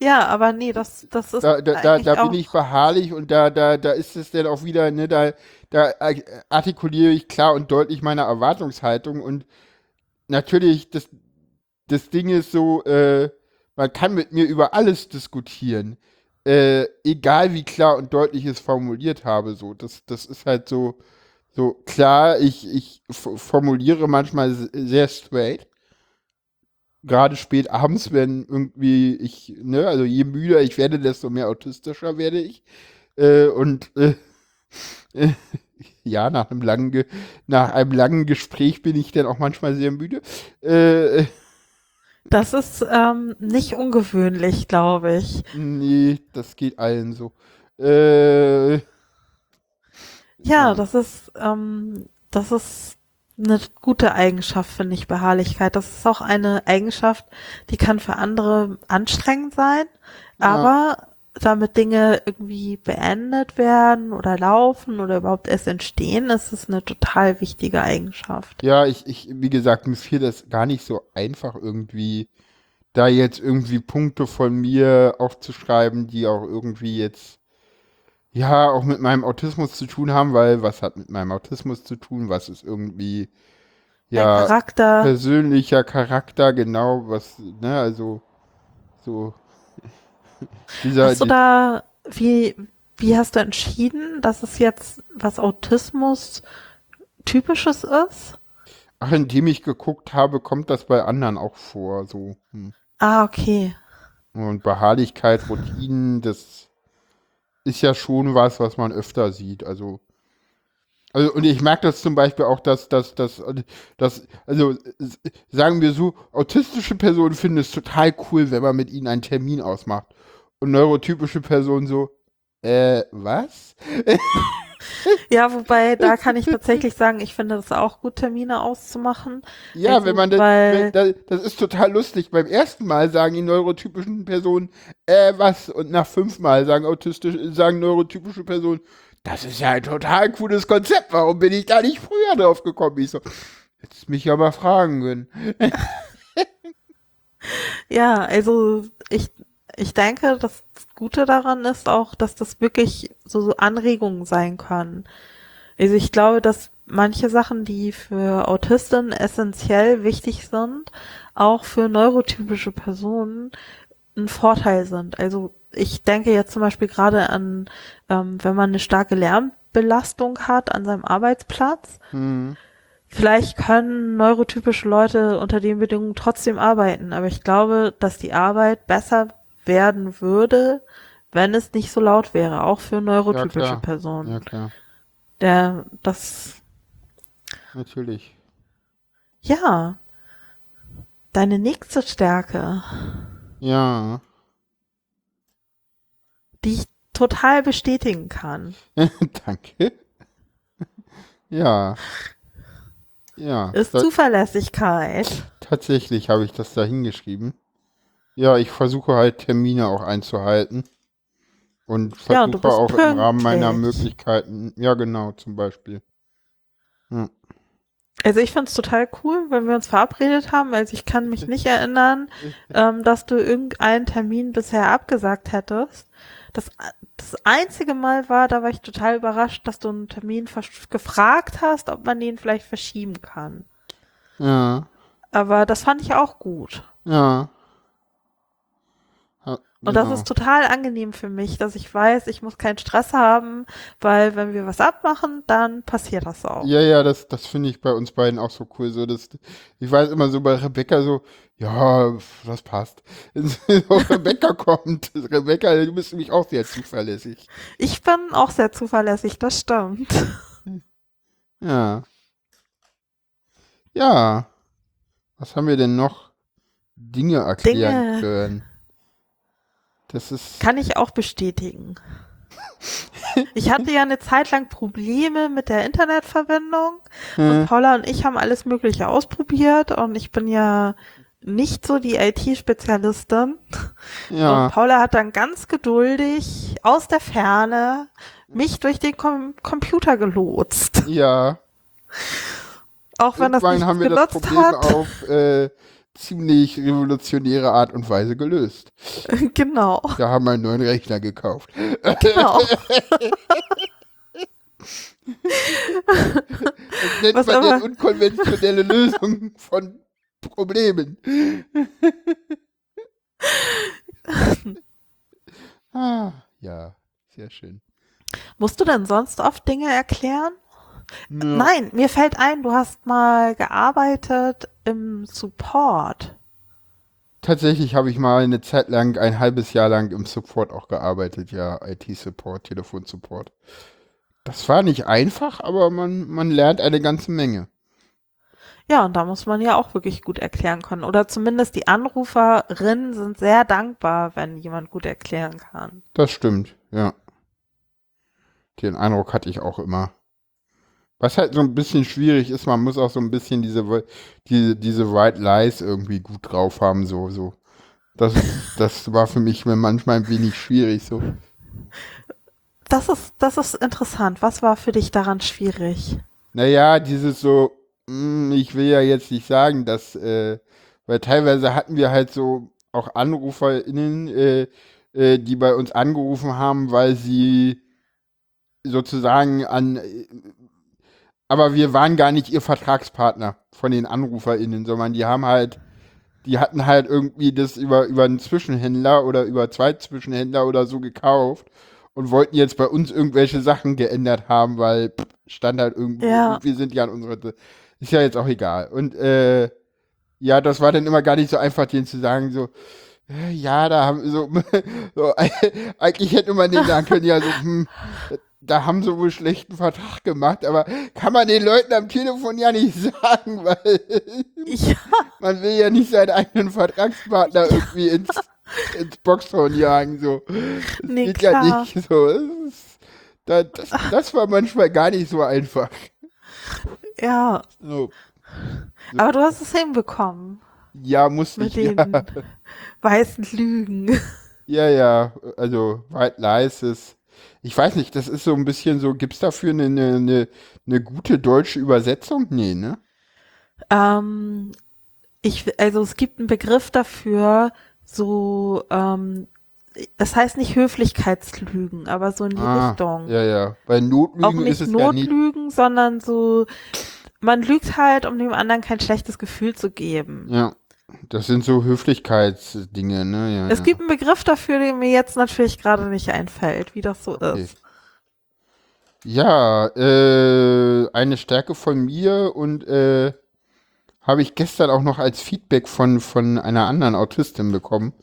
Ja, aber nee, das, das ist Da, da, da, da bin ich beharrlich und da, da, da ist es dann auch wieder, ne, da, da artikuliere ich klar und deutlich meine Erwartungshaltung und natürlich, das, das Ding ist so, äh, man kann mit mir über alles diskutieren. Äh, egal wie klar und deutlich ich es formuliert habe, so. Das, das ist halt so, so klar, ich, ich formuliere manchmal sehr straight. Gerade spät abends, wenn irgendwie ich, ne, also je müder ich werde, desto mehr autistischer werde ich. Äh, und äh, äh, <laughs> ja, nach einem langen, Ge nach einem langen Gespräch bin ich dann auch manchmal sehr müde. Äh, das ist ähm, nicht ungewöhnlich, glaube ich. nee, das geht allen so. Äh, Ja, das ist, ähm, das ist eine gute Eigenschaft, finde ich, Beharrlichkeit. Das ist auch eine Eigenschaft, die kann für andere anstrengend sein, Ja. aber damit Dinge irgendwie beendet werden oder laufen oder überhaupt erst entstehen, ist es eine total wichtige Eigenschaft. Ja, ich, ich, wie gesagt, mir fiel das gar nicht so einfach irgendwie, da jetzt irgendwie Punkte von mir aufzuschreiben, die auch irgendwie jetzt, ja, auch mit meinem Autismus zu tun haben, weil was hat mit meinem Autismus zu tun? Was ist irgendwie, ja, Charakter, persönlicher Charakter, genau, was, ne, also, so, <laughs> dieser, hast du da, wie, wie hast du entschieden, dass es jetzt was Autismus typisches ist? ach, indem ich geguckt habe, kommt das bei anderen auch vor, so, hm. Ah, okay. Und Beharrlichkeit, Routinen, das ist ja schon was, was man öfter sieht. Also, also und ich merke das zum Beispiel auch, dass, dass, dass, dass, also sagen wir so, autistische Personen finden es total cool, wenn man mit ihnen einen Termin ausmacht. Und neurotypische Personen so, äh, was? <laughs> Ja, wobei, da kann ich tatsächlich sagen, ich finde es auch gut, Termine auszumachen. Ja, Also, wenn man das, weil- wenn, das, ist total lustig. Beim ersten Mal sagen die neurotypischen Personen, äh, was? Und nach fünfmal sagen autistische, sagen neurotypische Personen, das ist ja ein total cooles Konzept. Warum bin ich da nicht früher drauf gekommen? Ich so, hättest mich ja mal fragen können. Ja, also ich, ich denke, das Gute daran ist auch, dass das wirklich so, so Anregungen sein können. Also ich glaube, dass manche Sachen, die für Autisten essentiell wichtig sind, auch für neurotypische Personen ein Vorteil sind. Also ich denke jetzt zum Beispiel gerade an, ähm, wenn man eine starke Lärmbelastung hat an seinem Arbeitsplatz. Hm. Vielleicht können neurotypische Leute unter den Bedingungen trotzdem arbeiten, aber ich glaube, dass die Arbeit besser werden würde, wenn es nicht so laut wäre, auch für neurotypische klar. Personen. Ja, klar. Der, das, Natürlich. ja, deine nächste Stärke, Ja. die ich total bestätigen kann, <laughs> Danke. Ja. Ja. ist Zuverlässigkeit. Tatsächlich habe ich das da hingeschrieben. Ja, ich versuche halt Termine auch einzuhalten. Und Ja, versuche bist auch im Rahmen meiner pünktlich. Möglichkeiten, ja genau, zum Beispiel. Ja. Also ich find's total cool, wenn wir uns verabredet haben. Also ich kann mich nicht erinnern, <laughs> ähm, dass du irgendeinen Termin bisher abgesagt hättest. Das, das einzige Mal war, da war ich total überrascht, dass du einen Termin gefragt hast, ob man den vielleicht verschieben kann. Ja, Aber das fand ich auch gut. ja. Und das genau. ist total angenehm für mich, dass ich weiß, ich muss keinen Stress haben, weil wenn wir was abmachen, dann passiert das auch. Ja, ja, das, das finde ich bei uns beiden auch so cool. So, dass, ich weiß immer so bei Rebecca so, ja, das passt. <laughs> Rebecca <laughs> kommt. Rebecca, du bist nämlich auch sehr zuverlässig. Ich bin auch sehr zuverlässig, das stimmt. <laughs> Ja. Ja. Was haben wir denn noch? Dinge erklären Dinge. können. Das ist. Kann ich auch bestätigen. Ich hatte ja eine Zeit lang Probleme mit der Internetverbindung und Äh, Paula und ich haben alles Mögliche ausprobiert und ich bin ja nicht so die IT-Spezialistin. ja. Und Paula hat dann ganz geduldig aus der Ferne mich durch den Com Computer gelotst. Ja. Auch wenn das Irgendwann nicht haben wir das Problem hat. auf äh, ziemlich revolutionäre Art und Weise gelöst. <laughs> genau, Da haben wir einen neuen Rechner gekauft. genau. <laughs> Das nennt Was man aber- unkonventionelle Lösung von Problemen. <laughs> ah, ja, sehr schön. Musst du denn sonst oft Dinge erklären? Ja. Nein, mir fällt ein, du hast mal gearbeitet im Support. Tatsächlich habe ich mal eine Zeit lang, ein halbes Jahr lang im Support auch gearbeitet, ja, IT-Support, Telefonsupport. Das war nicht einfach, aber man, man lernt eine ganze Menge. Ja, und da muss man ja auch wirklich gut erklären können. Oder zumindest die Anruferinnen sind sehr dankbar, wenn jemand gut erklären kann. Das stimmt, ja. Den Eindruck hatte ich auch immer. Was halt so ein bisschen schwierig ist, man muss auch so ein bisschen diese, diese, diese White Lies irgendwie gut drauf haben, so, so. Das, das war für mich manchmal ein wenig schwierig, so. Das ist, das ist interessant. Was war für dich daran schwierig? Naja, dieses so, mm, ich will ja jetzt nicht sagen, dass, äh, weil teilweise hatten wir halt so auch AnruferInnen, äh, äh, die bei uns angerufen haben, weil sie sozusagen an, äh, aber wir waren gar nicht ihr Vertragspartner von den AnruferInnen, sondern die haben halt, die hatten halt irgendwie das über, über einen Zwischenhändler oder über zwei Zwischenhändler oder so gekauft und wollten jetzt bei uns irgendwelche Sachen geändert haben, weil pff, stand halt irgendwie, Ja. wir sind ja an unserer, ist ja jetzt auch egal. Und äh, ja, das war dann immer gar nicht so einfach, denen zu sagen, so, äh, ja, da haben so, <laughs> so <laughs> eigentlich hätte man denen sagen können, ja, so, hm, da haben sie wohl schlechten Vertrag gemacht, aber kann man den Leuten am Telefon ja nicht <laughs> sagen, weil Ja, man will ja nicht seinen eigenen Vertragspartner irgendwie ins, ins Boxhorn jagen, so. Das nee, geht klar. ja nicht so. Das, das, das war manchmal gar nicht so einfach. Ja, So. aber du hast es hinbekommen. Ja, musste Mit ich. den Ja. weißen Lügen. ja, ja, also White Lies ist. Ich weiß nicht, das ist so ein bisschen so, gibt's dafür eine, eine, eine, gute deutsche Übersetzung? Nee, ne? Ähm, ich, also es gibt einen Begriff dafür, so ähm, das heißt nicht Höflichkeitslügen, aber so in die Ah, Richtung. Ja, ja. Bei Notlügen Auch nicht ist es ja nicht. Notlügen, sondern so, man lügt halt, um dem anderen kein schlechtes Gefühl zu geben. Ja. Das sind so Höflichkeitsdinge, ne? Ja, Es ja. gibt einen Begriff dafür, der mir jetzt natürlich gerade nicht einfällt, wie das so Okay. ist. Ja, äh, eine Stärke von mir und äh, habe ich gestern auch noch als Feedback von, von einer anderen Autistin bekommen,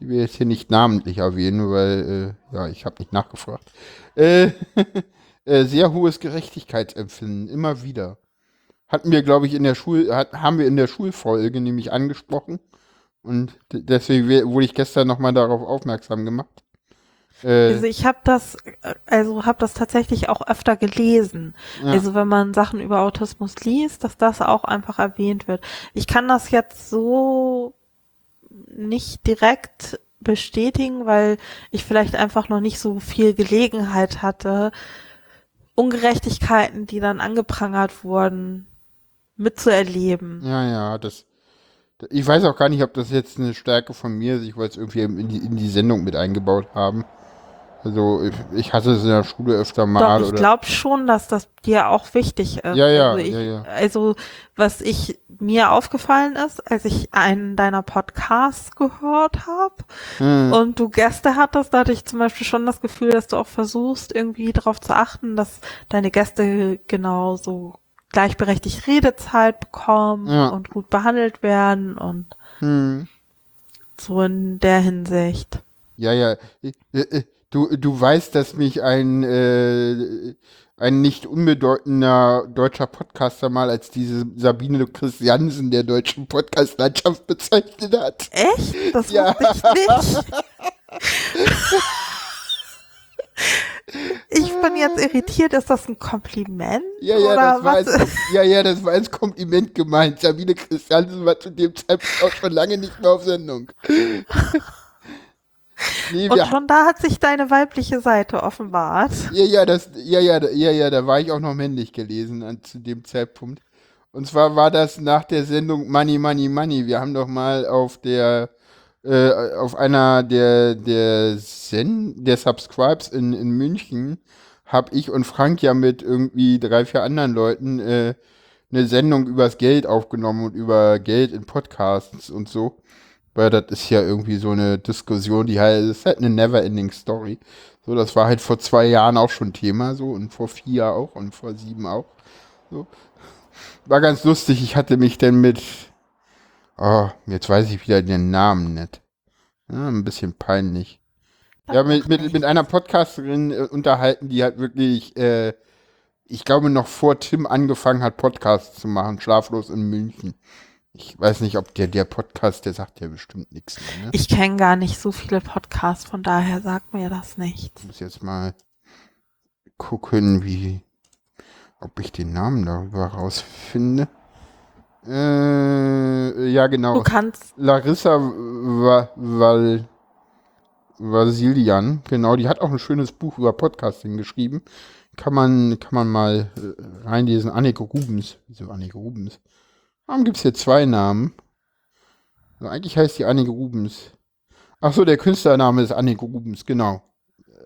die wir jetzt hier nicht namentlich erwähnen, weil, äh, ja, ich habe nicht nachgefragt. Äh, <laughs> äh, sehr hohes Gerechtigkeitsempfinden, immer wieder. Hatten wir, glaube ich, in der Schul, hat, haben wir in der Schulfolge nämlich angesprochen. Und deswegen we- wurde ich gestern nochmal darauf aufmerksam gemacht. Äh, Also ich habe das, äh, also habe das tatsächlich auch öfter gelesen. Ja. Also wenn man Sachen über Autismus liest, dass das auch einfach erwähnt wird. Ich kann das jetzt so nicht direkt bestätigen, weil ich vielleicht einfach noch nicht so viel Gelegenheit hatte, Ungerechtigkeiten, die dann angeprangert wurden, mitzuerleben. Ja, ja, das. Ich weiß auch gar nicht, ob das jetzt eine Stärke von mir ist. Ich wollte es irgendwie in die, in die Sendung mit eingebaut haben. Also, ich, ich hatte es in der Schule öfter mal. Doch, ich glaube schon, dass das dir auch wichtig ist. Ja, ja, also ich, ja, ja. Also, was ich mir aufgefallen ist, als ich einen deiner Podcasts gehört habe Hm, und du Gäste hattest, da hatte ich zum Beispiel schon das Gefühl, dass du auch versuchst, irgendwie darauf zu achten, dass deine Gäste genauso gleichberechtigt Redezeit bekommen Ja. und gut behandelt werden und hm. so in der Hinsicht. Ja, ja. Äh, äh, Du, du weißt, dass mich ein, äh, ein nicht unbedeutender deutscher Podcaster mal als diese Sabine Christiansen der deutschen Podcast-Landschaft bezeichnet hat. Echt? Das Ja. wusste ich nicht. <laughs> Ich bin jetzt irritiert, ist das ein Kompliment? Ja, ja, Oder das war als, ja, ja, das war als Kompliment gemeint. Sabine Christiansen war zu dem Zeitpunkt auch schon lange nicht mehr auf Sendung. nee, Und schon da hat sich deine weibliche Seite offenbart. ja, ja, das, ja, ja, da- ja, ja, da war ich auch noch männlich gelesen an, zu dem Zeitpunkt. Und zwar war das nach der Sendung Money, Money, Money. Wir haben doch mal auf der, äh, auf einer der, der Sen, der Subscribes in, in München, hab ich und Frank ja mit irgendwie drei, vier anderen Leuten, äh, eine Sendung übers Geld aufgenommen und über Geld in Podcasts und so. Weil das ist ja irgendwie so eine Diskussion, die halt, das ist halt eine never-ending Story. So, das war halt vor zwei Jahren auch schon Thema, so, und vor vier auch und vor sieben auch. So. War ganz lustig, ich hatte mich dann mit, oh, jetzt weiß ich wieder den Namen nicht. Ja, ein bisschen peinlich. Ja, mit, mit, mit einer Podcasterin äh, unterhalten, die halt wirklich, äh, ich glaube, noch vor Tim angefangen hat, Podcasts zu machen, schlaflos in München. Ich weiß nicht, ob der, der Podcast, der sagt ja bestimmt nichts mehr, ne? Ich kenne gar nicht so viele Podcasts, von daher sagt mir das nichts. Ich muss jetzt mal gucken, wie, ob ich den Namen darüber rausfinde. Äh, ja, Du genau. kannst, Larissa Va Val Vasilian, genau, die hat auch ein schönes Buch über Podcasting geschrieben. Kann man, kann man mal äh, reinlesen. Anneke Rubens. Wieso Anneke Rubens? Warum gibt es hier zwei Namen? Also eigentlich heißt die Anneke Rubens. Ach so, der Künstlername ist Anneke Rubens, genau.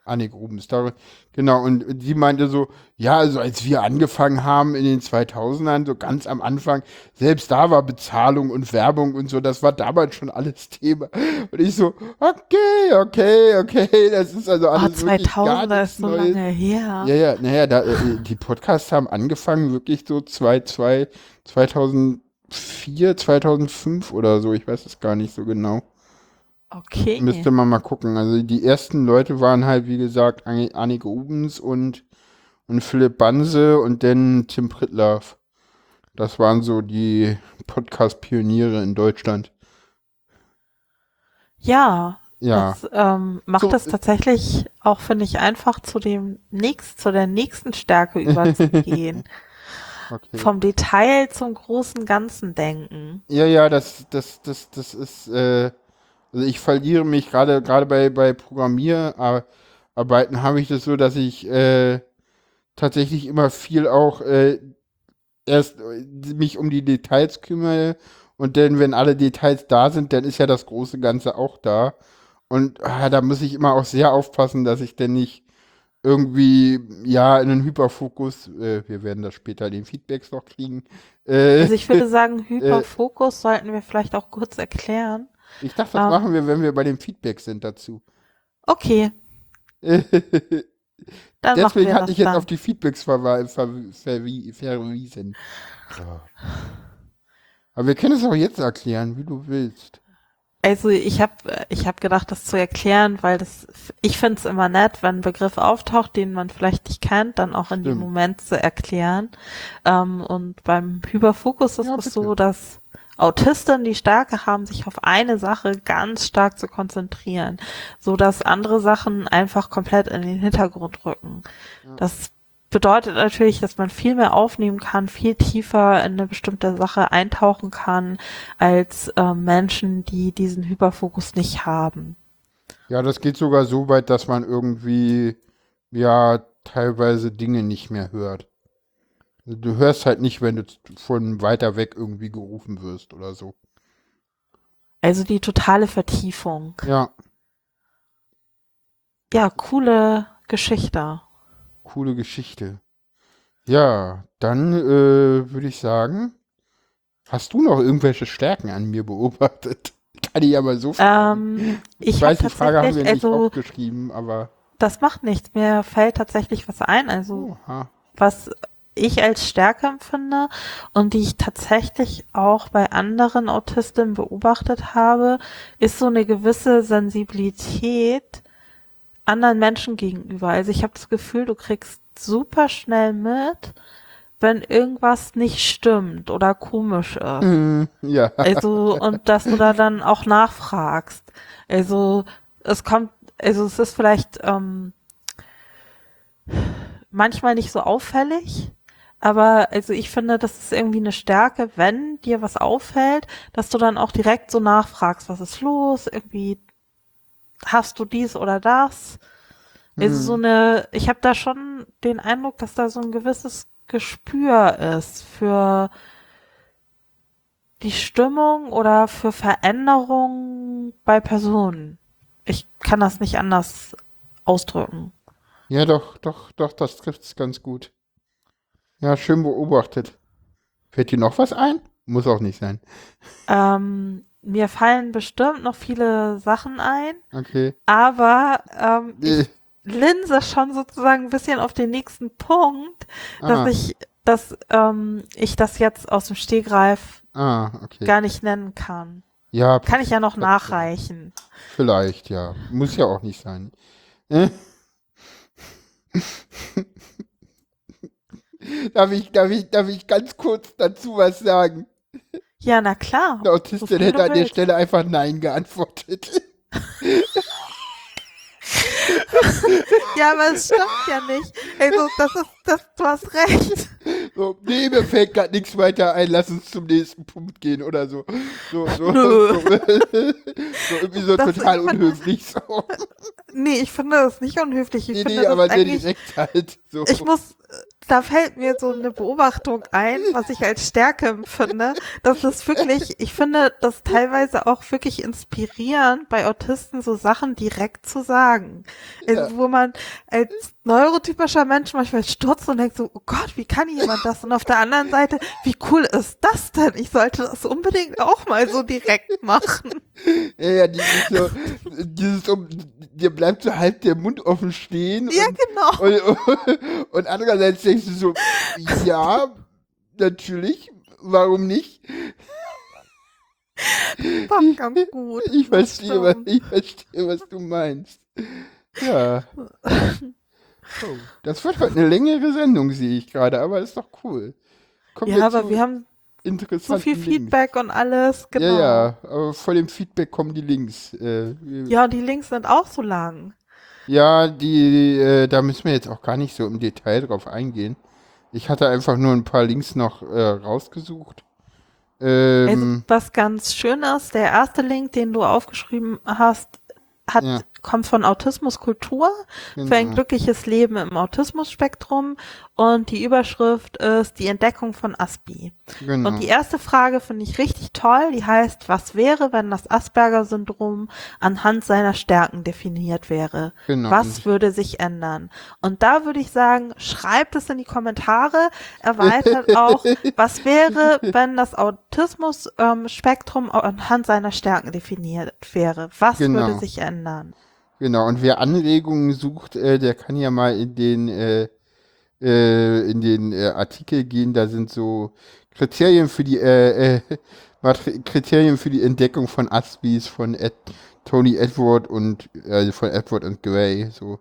Anneke Rubens, da, genau. Und die meinte so, ja, also als wir angefangen haben in den 2000ern, so ganz am Anfang, selbst da war Bezahlung und Werbung und so, das war damals schon alles <laughs> Thema. Und ich so, okay, okay, okay, das ist also oh, alles gar 2000, das ist so Neues. lange her. Ja, ja, naja, da, äh, die Podcasts haben angefangen wirklich so zwei, zwei, 2004, 2005 oder so, ich weiß es gar nicht so genau. Okay. Müsste man mal gucken. Also die ersten Leute waren halt, wie gesagt, Anni- Annike Ubens und, und Philipp Banse und dann Tim Pritlaff. Das waren so die Podcast-Pioniere in Deutschland. Ja, Ja. das ähm, macht So, es äh, tatsächlich auch, finde ich, einfach zu dem nächst, zu der nächsten Stärke <laughs> überzugehen. Okay. Vom Detail zum großen Ganzen denken. Ja, ja, das, das, das, das ist, äh, also ich verliere mich gerade, gerade bei, bei Programmierarbeiten habe ich das so, dass ich äh, tatsächlich immer viel auch äh, erst äh, mich um die Details kümmere und dann, wenn alle Details da sind, dann ist ja das große Ganze auch da. Und ah, da muss ich immer auch sehr aufpassen, dass ich denn nicht irgendwie, ja, in den Hyperfokus, äh, wir werden das später in den Feedbacks noch kriegen. Äh, also ich würde <laughs> sagen, Hyperfokus äh, sollten wir vielleicht auch kurz erklären. Ich dachte, das ähm. machen wir, wenn wir bei den Feedbacks sind dazu. Okay. <laughs> Deswegen hatte ich jetzt dann. auf die Feedbacks ver ver verwiesen. Ja. Aber wir können es auch jetzt erklären, wie du willst. Also ich habe ich hab gedacht, das zu erklären, weil das ich finde es immer nett, wenn ein Begriff auftaucht, den man vielleicht nicht kennt, dann auch in Stimmt. dem Moment zu erklären. Ähm, und beim Hyperfokus ist ja, es so, dass Autisten die Stärke haben, sich auf eine Sache ganz stark zu konzentrieren, so dass andere Sachen einfach komplett in den Hintergrund rücken. Ja. Das bedeutet natürlich, dass man viel mehr aufnehmen kann, viel tiefer in eine bestimmte Sache eintauchen kann, als äh, Menschen, die diesen Hyperfokus nicht haben. Ja, das geht sogar so weit, dass man irgendwie ja teilweise Dinge nicht mehr hört. Du hörst halt nicht, wenn du von weiter weg irgendwie gerufen wirst oder so. Also die totale Vertiefung. Ja. Ja, coole Geschichte. Coole Geschichte. Ja, dann äh, würde ich sagen, hast du noch irgendwelche Stärken an mir beobachtet? <laughs> Kann ich aber so ähm, ich, ich weiß, die Frage haben wir nicht also, aufgeschrieben, aber. Das macht nichts. Mir fällt tatsächlich was ein. Also, Oha. was ich als Stärke empfinde und die ich tatsächlich auch bei anderen Autistinnen beobachtet habe, ist so eine gewisse Sensibilität anderen Menschen gegenüber. Also ich habe das Gefühl, du kriegst super schnell mit, wenn irgendwas nicht stimmt oder komisch ist. Mm, ja. Also und dass du da dann auch nachfragst. Also es kommt, also es ist vielleicht ähm, manchmal nicht so auffällig, aber also ich finde, das ist irgendwie eine Stärke, wenn dir was auffällt, dass du dann auch direkt so nachfragst, was ist los, irgendwie hast du dies oder das. Also so eine, ich habe da schon den Eindruck, dass da so ein gewisses Gespür ist für die Stimmung oder für Veränderungen bei Personen. Ich kann das nicht anders ausdrücken. Ja, doch, doch, doch, das trifft es ganz gut. Ja, schön beobachtet. Fällt dir noch was ein? Muss auch nicht sein. Ähm, mir fallen bestimmt noch viele Sachen ein. Okay. Aber ähm, ich linse schon sozusagen ein bisschen auf den nächsten Punkt, dass ah. ich, dass ähm, ich das jetzt aus dem Stegreif ah, okay. gar nicht nennen kann. Ja. Kann ich ja noch nachreichen. Vielleicht, ja. Muss ja auch nicht sein. Äh? Darf, ich, darf, ich, darf ich ganz kurz dazu was sagen? Ja, na klar. Der Autistin hätte an der Stelle einfach Nein geantwortet. <laughs> ja, aber es stimmt ja nicht. Also, das ist, das, du hast recht. So, nee, mir fällt gerade nichts weiter ein, lass uns zum nächsten Punkt gehen oder so. So, so, so, <laughs> so, irgendwie so das total unhöflich. So. Nee, ich finde das nicht unhöflich. Ich nee, finde nee, aber sehr direkt halt. So. Ich muss, da fällt mir so eine Beobachtung ein, was ich als Stärke empfinde. Das ist wirklich, ich finde das teilweise auch wirklich inspirierend, bei Autisten so Sachen direkt zu sagen. Also, ja. wo man als neurotypischer Mensch manchmal stürzt und denkt so, oh Gott, wie kann jemand das? Und auf der anderen Seite, wie cool ist das denn? Ich sollte das unbedingt auch mal so direkt machen. Ja, ja, dieses so, dieses um, dir bleibt so halb der Mund offen stehen. Ja, und, genau. Und, und, und andererseits denkst du so, ja, natürlich, warum nicht? War ganz gut. Ich verstehe, was, ich verstehe, was du meinst. Ja. <laughs> Oh, das wird heute eine längere Sendung, sehe ich gerade, aber ist doch cool. Kommt ja, aber wir haben so viel Links. Feedback und alles, genau. Ja, ja, aber vor dem Feedback kommen die Links. Äh, ja, und die Links sind auch so lang. Ja, die, äh, da müssen wir jetzt auch gar nicht so im Detail drauf eingehen. Ich hatte einfach nur ein paar Links noch äh, rausgesucht. Ähm, also, was ganz schön ist, der erste Link, den du aufgeschrieben hast, hat ja. Kommt von Autismuskultur Genau. für ein glückliches Leben im Autismusspektrum und die Überschrift ist die Entdeckung von Aspi. Genau. Und die erste Frage finde ich richtig toll, die heißt, was wäre, wenn das Asperger-Syndrom anhand seiner Stärken definiert wäre? Genau. Was würde sich ändern? Und da würde ich sagen, schreibt es in die Kommentare, erweitert <laughs> auch, was wäre, wenn das Autismus-Spektrum anhand seiner Stärken definiert wäre? Was Genau. würde sich ändern? Genau, und wer Anregungen sucht, äh, der kann ja mal in den, äh, äh, in den äh, Artikel gehen. Da sind so Kriterien für die äh, äh, <laughs> Kriterien für die Entdeckung von Aspis von Ed, Tony Edward und äh, von Edward und Gray. So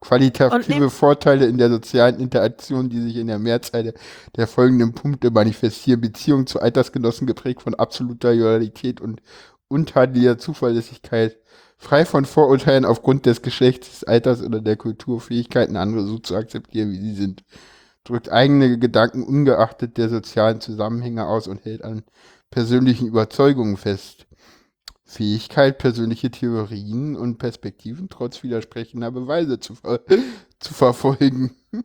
qualitative Vorteile in der sozialen Interaktion, die sich in der Mehrzahl der, der folgenden Punkte manifestieren. Beziehung zu Altersgenossen geprägt von absoluter Loyalität und untadeliger Zuverlässigkeit frei von Vorurteilen aufgrund des Geschlechts, des Alters oder der Kulturfähigkeiten, andere so zu akzeptieren, wie sie sind. Drückt eigene Gedanken ungeachtet der sozialen Zusammenhänge aus und hält an persönlichen Überzeugungen fest. Fähigkeit, persönliche Theorien und Perspektiven trotz widersprechender Beweise zu, ver <laughs> zu verfolgen. <laughs>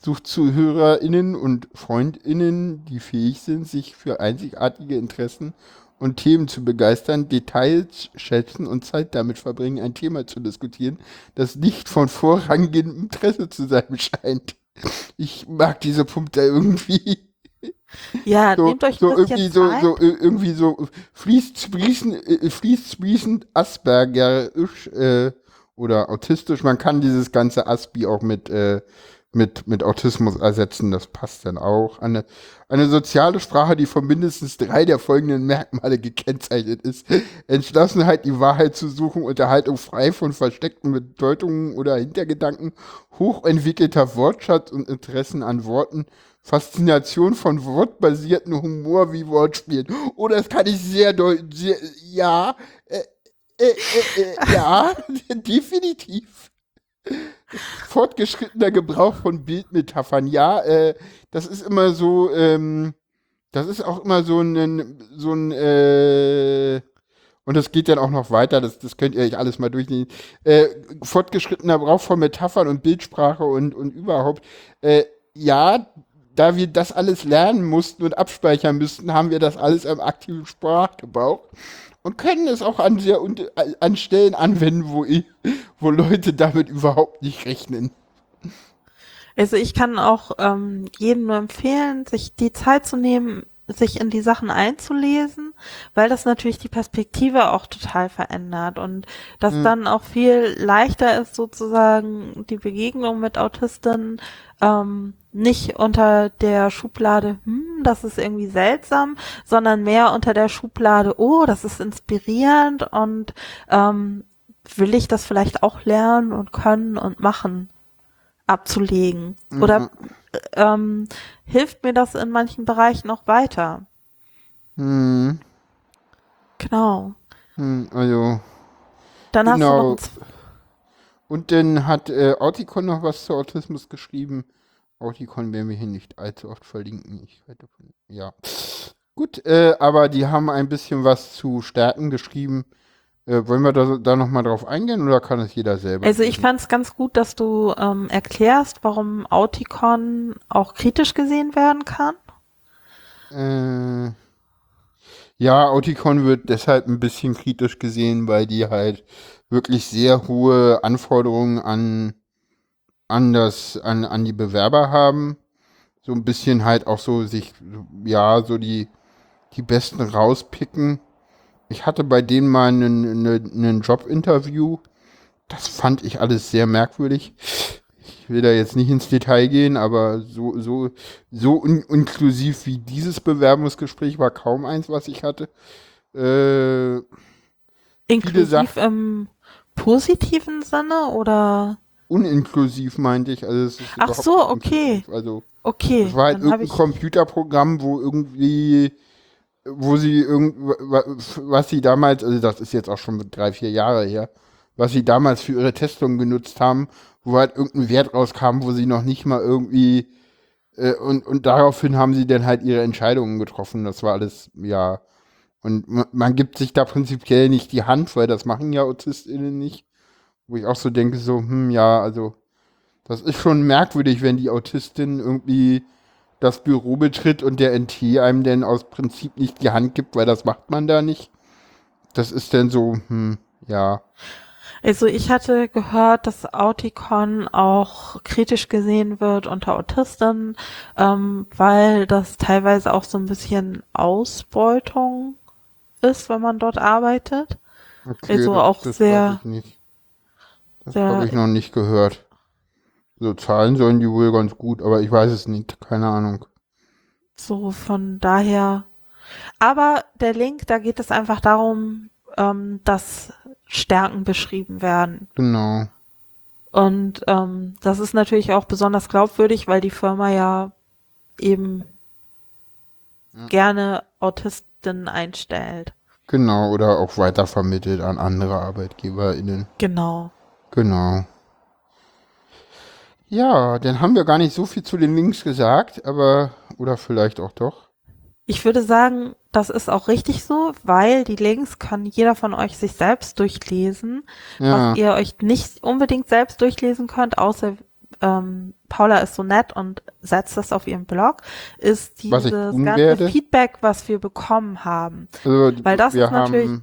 Sucht ZuhörerInnen und FreundInnen, die fähig sind, sich für einzigartige Interessen und Themen zu begeistern, Details schätzen und Zeit damit verbringen, ein Thema zu diskutieren, das nicht von vorrangigem Interesse zu sein <laughs> scheint. Ich mag diese Punkte irgendwie. Ja, So, nehmt euch so irgendwie so, so äh, irgendwie so fließt sprießend, äh, fließt sprießend Aspergerisch äh, oder autistisch. Man kann dieses ganze Aspi auch mit äh, mit, mit Autismus ersetzen, das passt dann auch. Eine, eine soziale Sprache, die von mindestens drei der folgenden Merkmale gekennzeichnet ist. Entschlossenheit, die Wahrheit zu suchen, Unterhaltung frei von versteckten Bedeutungen oder Hintergedanken, hochentwickelter Wortschatz und Interessen an Worten, Faszination von wortbasierten Humor wie Wortspielen. Oh, das kann ich sehr deutlich, ja, äh, äh, äh, äh, ja, <laughs> definitiv fortgeschrittener Gebrauch von Bildmetaphern. Ja, äh, das ist immer so, ähm, das ist auch immer so ein, so ein, äh, und das geht dann auch noch weiter, das, das könnt ihr euch alles mal durchnehmen. Äh, fortgeschrittener Gebrauch von Metaphern und Bildsprache und, und überhaupt. Äh, ja, da wir das alles lernen mussten und abspeichern müssten, haben wir das alles am aktiven Sprachgebrauch und können es auch an sehr un- an Stellen anwenden, wo, ich, wo Leute damit überhaupt nicht rechnen. Also ich kann auch ähm, jedem nur empfehlen, sich die Zeit zu nehmen, sich in die Sachen einzulesen, weil das natürlich die Perspektive auch total verändert und das Mhm. dann auch viel leichter ist, sozusagen die Begegnung mit Autistinnen ähm, nicht unter der Schublade, hm, das ist irgendwie seltsam, sondern mehr unter der Schublade, oh, das ist inspirierend und ähm, will ich das vielleicht auch lernen und können und machen abzulegen? Oder ähm, hilft mir das in manchen Bereichen auch weiter? Hm, Genau. hm, also. Dann hast du Genau. noch Z- Und dann hat äh, Auticon noch was zu Autismus geschrieben. Auticon werden wir hier nicht allzu oft verlinken. Ich halte von, ja. Gut, äh, aber die haben ein bisschen was zu Stärken geschrieben. Äh, wollen wir da, da nochmal drauf eingehen oder kann es jeder selber? Also ich fand es ganz gut, dass du ähm, erklärst, warum Auticon auch kritisch gesehen werden kann. Äh, ja, Auticon wird deshalb ein bisschen kritisch gesehen, weil die halt wirklich sehr hohe Anforderungen an, an das, an, an die Bewerber haben. So ein bisschen halt auch so sich, ja, so die, die Besten rauspicken. Ich hatte bei denen mal einen, einen, einen Jobinterview. Das fand ich alles sehr merkwürdig. Ich will da jetzt nicht ins Detail gehen, aber so, so, so un inklusiv wie dieses Bewerbungsgespräch war kaum eins, was ich hatte. Äh, Inklusiv im positiven Sinne oder uninklusiv meinte ich. Also es ist Ach so, okay. Also okay, es war halt irgendein ich Computerprogramm, wo irgendwie, wo sie irgend, wa- was sie damals, also das ist jetzt auch schon drei, vier Jahre her, was sie damals für ihre Testungen genutzt haben, wo halt irgendein Wert rauskam, wo sie noch nicht mal irgendwie äh, und, und daraufhin haben sie dann halt ihre Entscheidungen getroffen. Das war alles, ja, Und man, man gibt sich da prinzipiell nicht die Hand, weil das machen ja AutistInnen nicht. Wo ich auch so denke, so, hm, ja, also, das ist schon merkwürdig, wenn die Autistin irgendwie das Büro betritt und der NT einem denn aus Prinzip nicht die Hand gibt, weil das macht man da nicht. Das ist dann so, hm, ja. Also ich hatte gehört, dass Auticon auch kritisch gesehen wird unter Autisten, ähm, weil das teilweise auch so ein bisschen Ausbeutung ist, wenn man dort arbeitet. Okay, Also das, auch sehr-. Das sehr- habe ich noch nicht gehört. So Zahlen sollen die wohl ganz gut, aber ich weiß es nicht, keine Ahnung. So von daher. Aber der Link, da geht es einfach darum, ähm, dass Stärken beschrieben werden. Genau. Und ähm, das ist natürlich auch besonders glaubwürdig, weil die Firma ja eben gerne Autisten einstellt. Genau, oder auch weitervermittelt an andere ArbeitgeberInnen. Genau. Genau. Ja, dann haben wir gar nicht so viel zu den Links gesagt, aber, oder vielleicht auch doch. Ich würde sagen, das ist auch richtig so, weil die Links kann jeder von euch sich selbst durchlesen. Ja, Was ihr euch nicht unbedingt selbst durchlesen könnt, außer ähm, Paula ist so nett und setzt das auf ihren Blog, ist dieses ganze werde. Feedback, was wir bekommen haben. also weil das ist natürlich-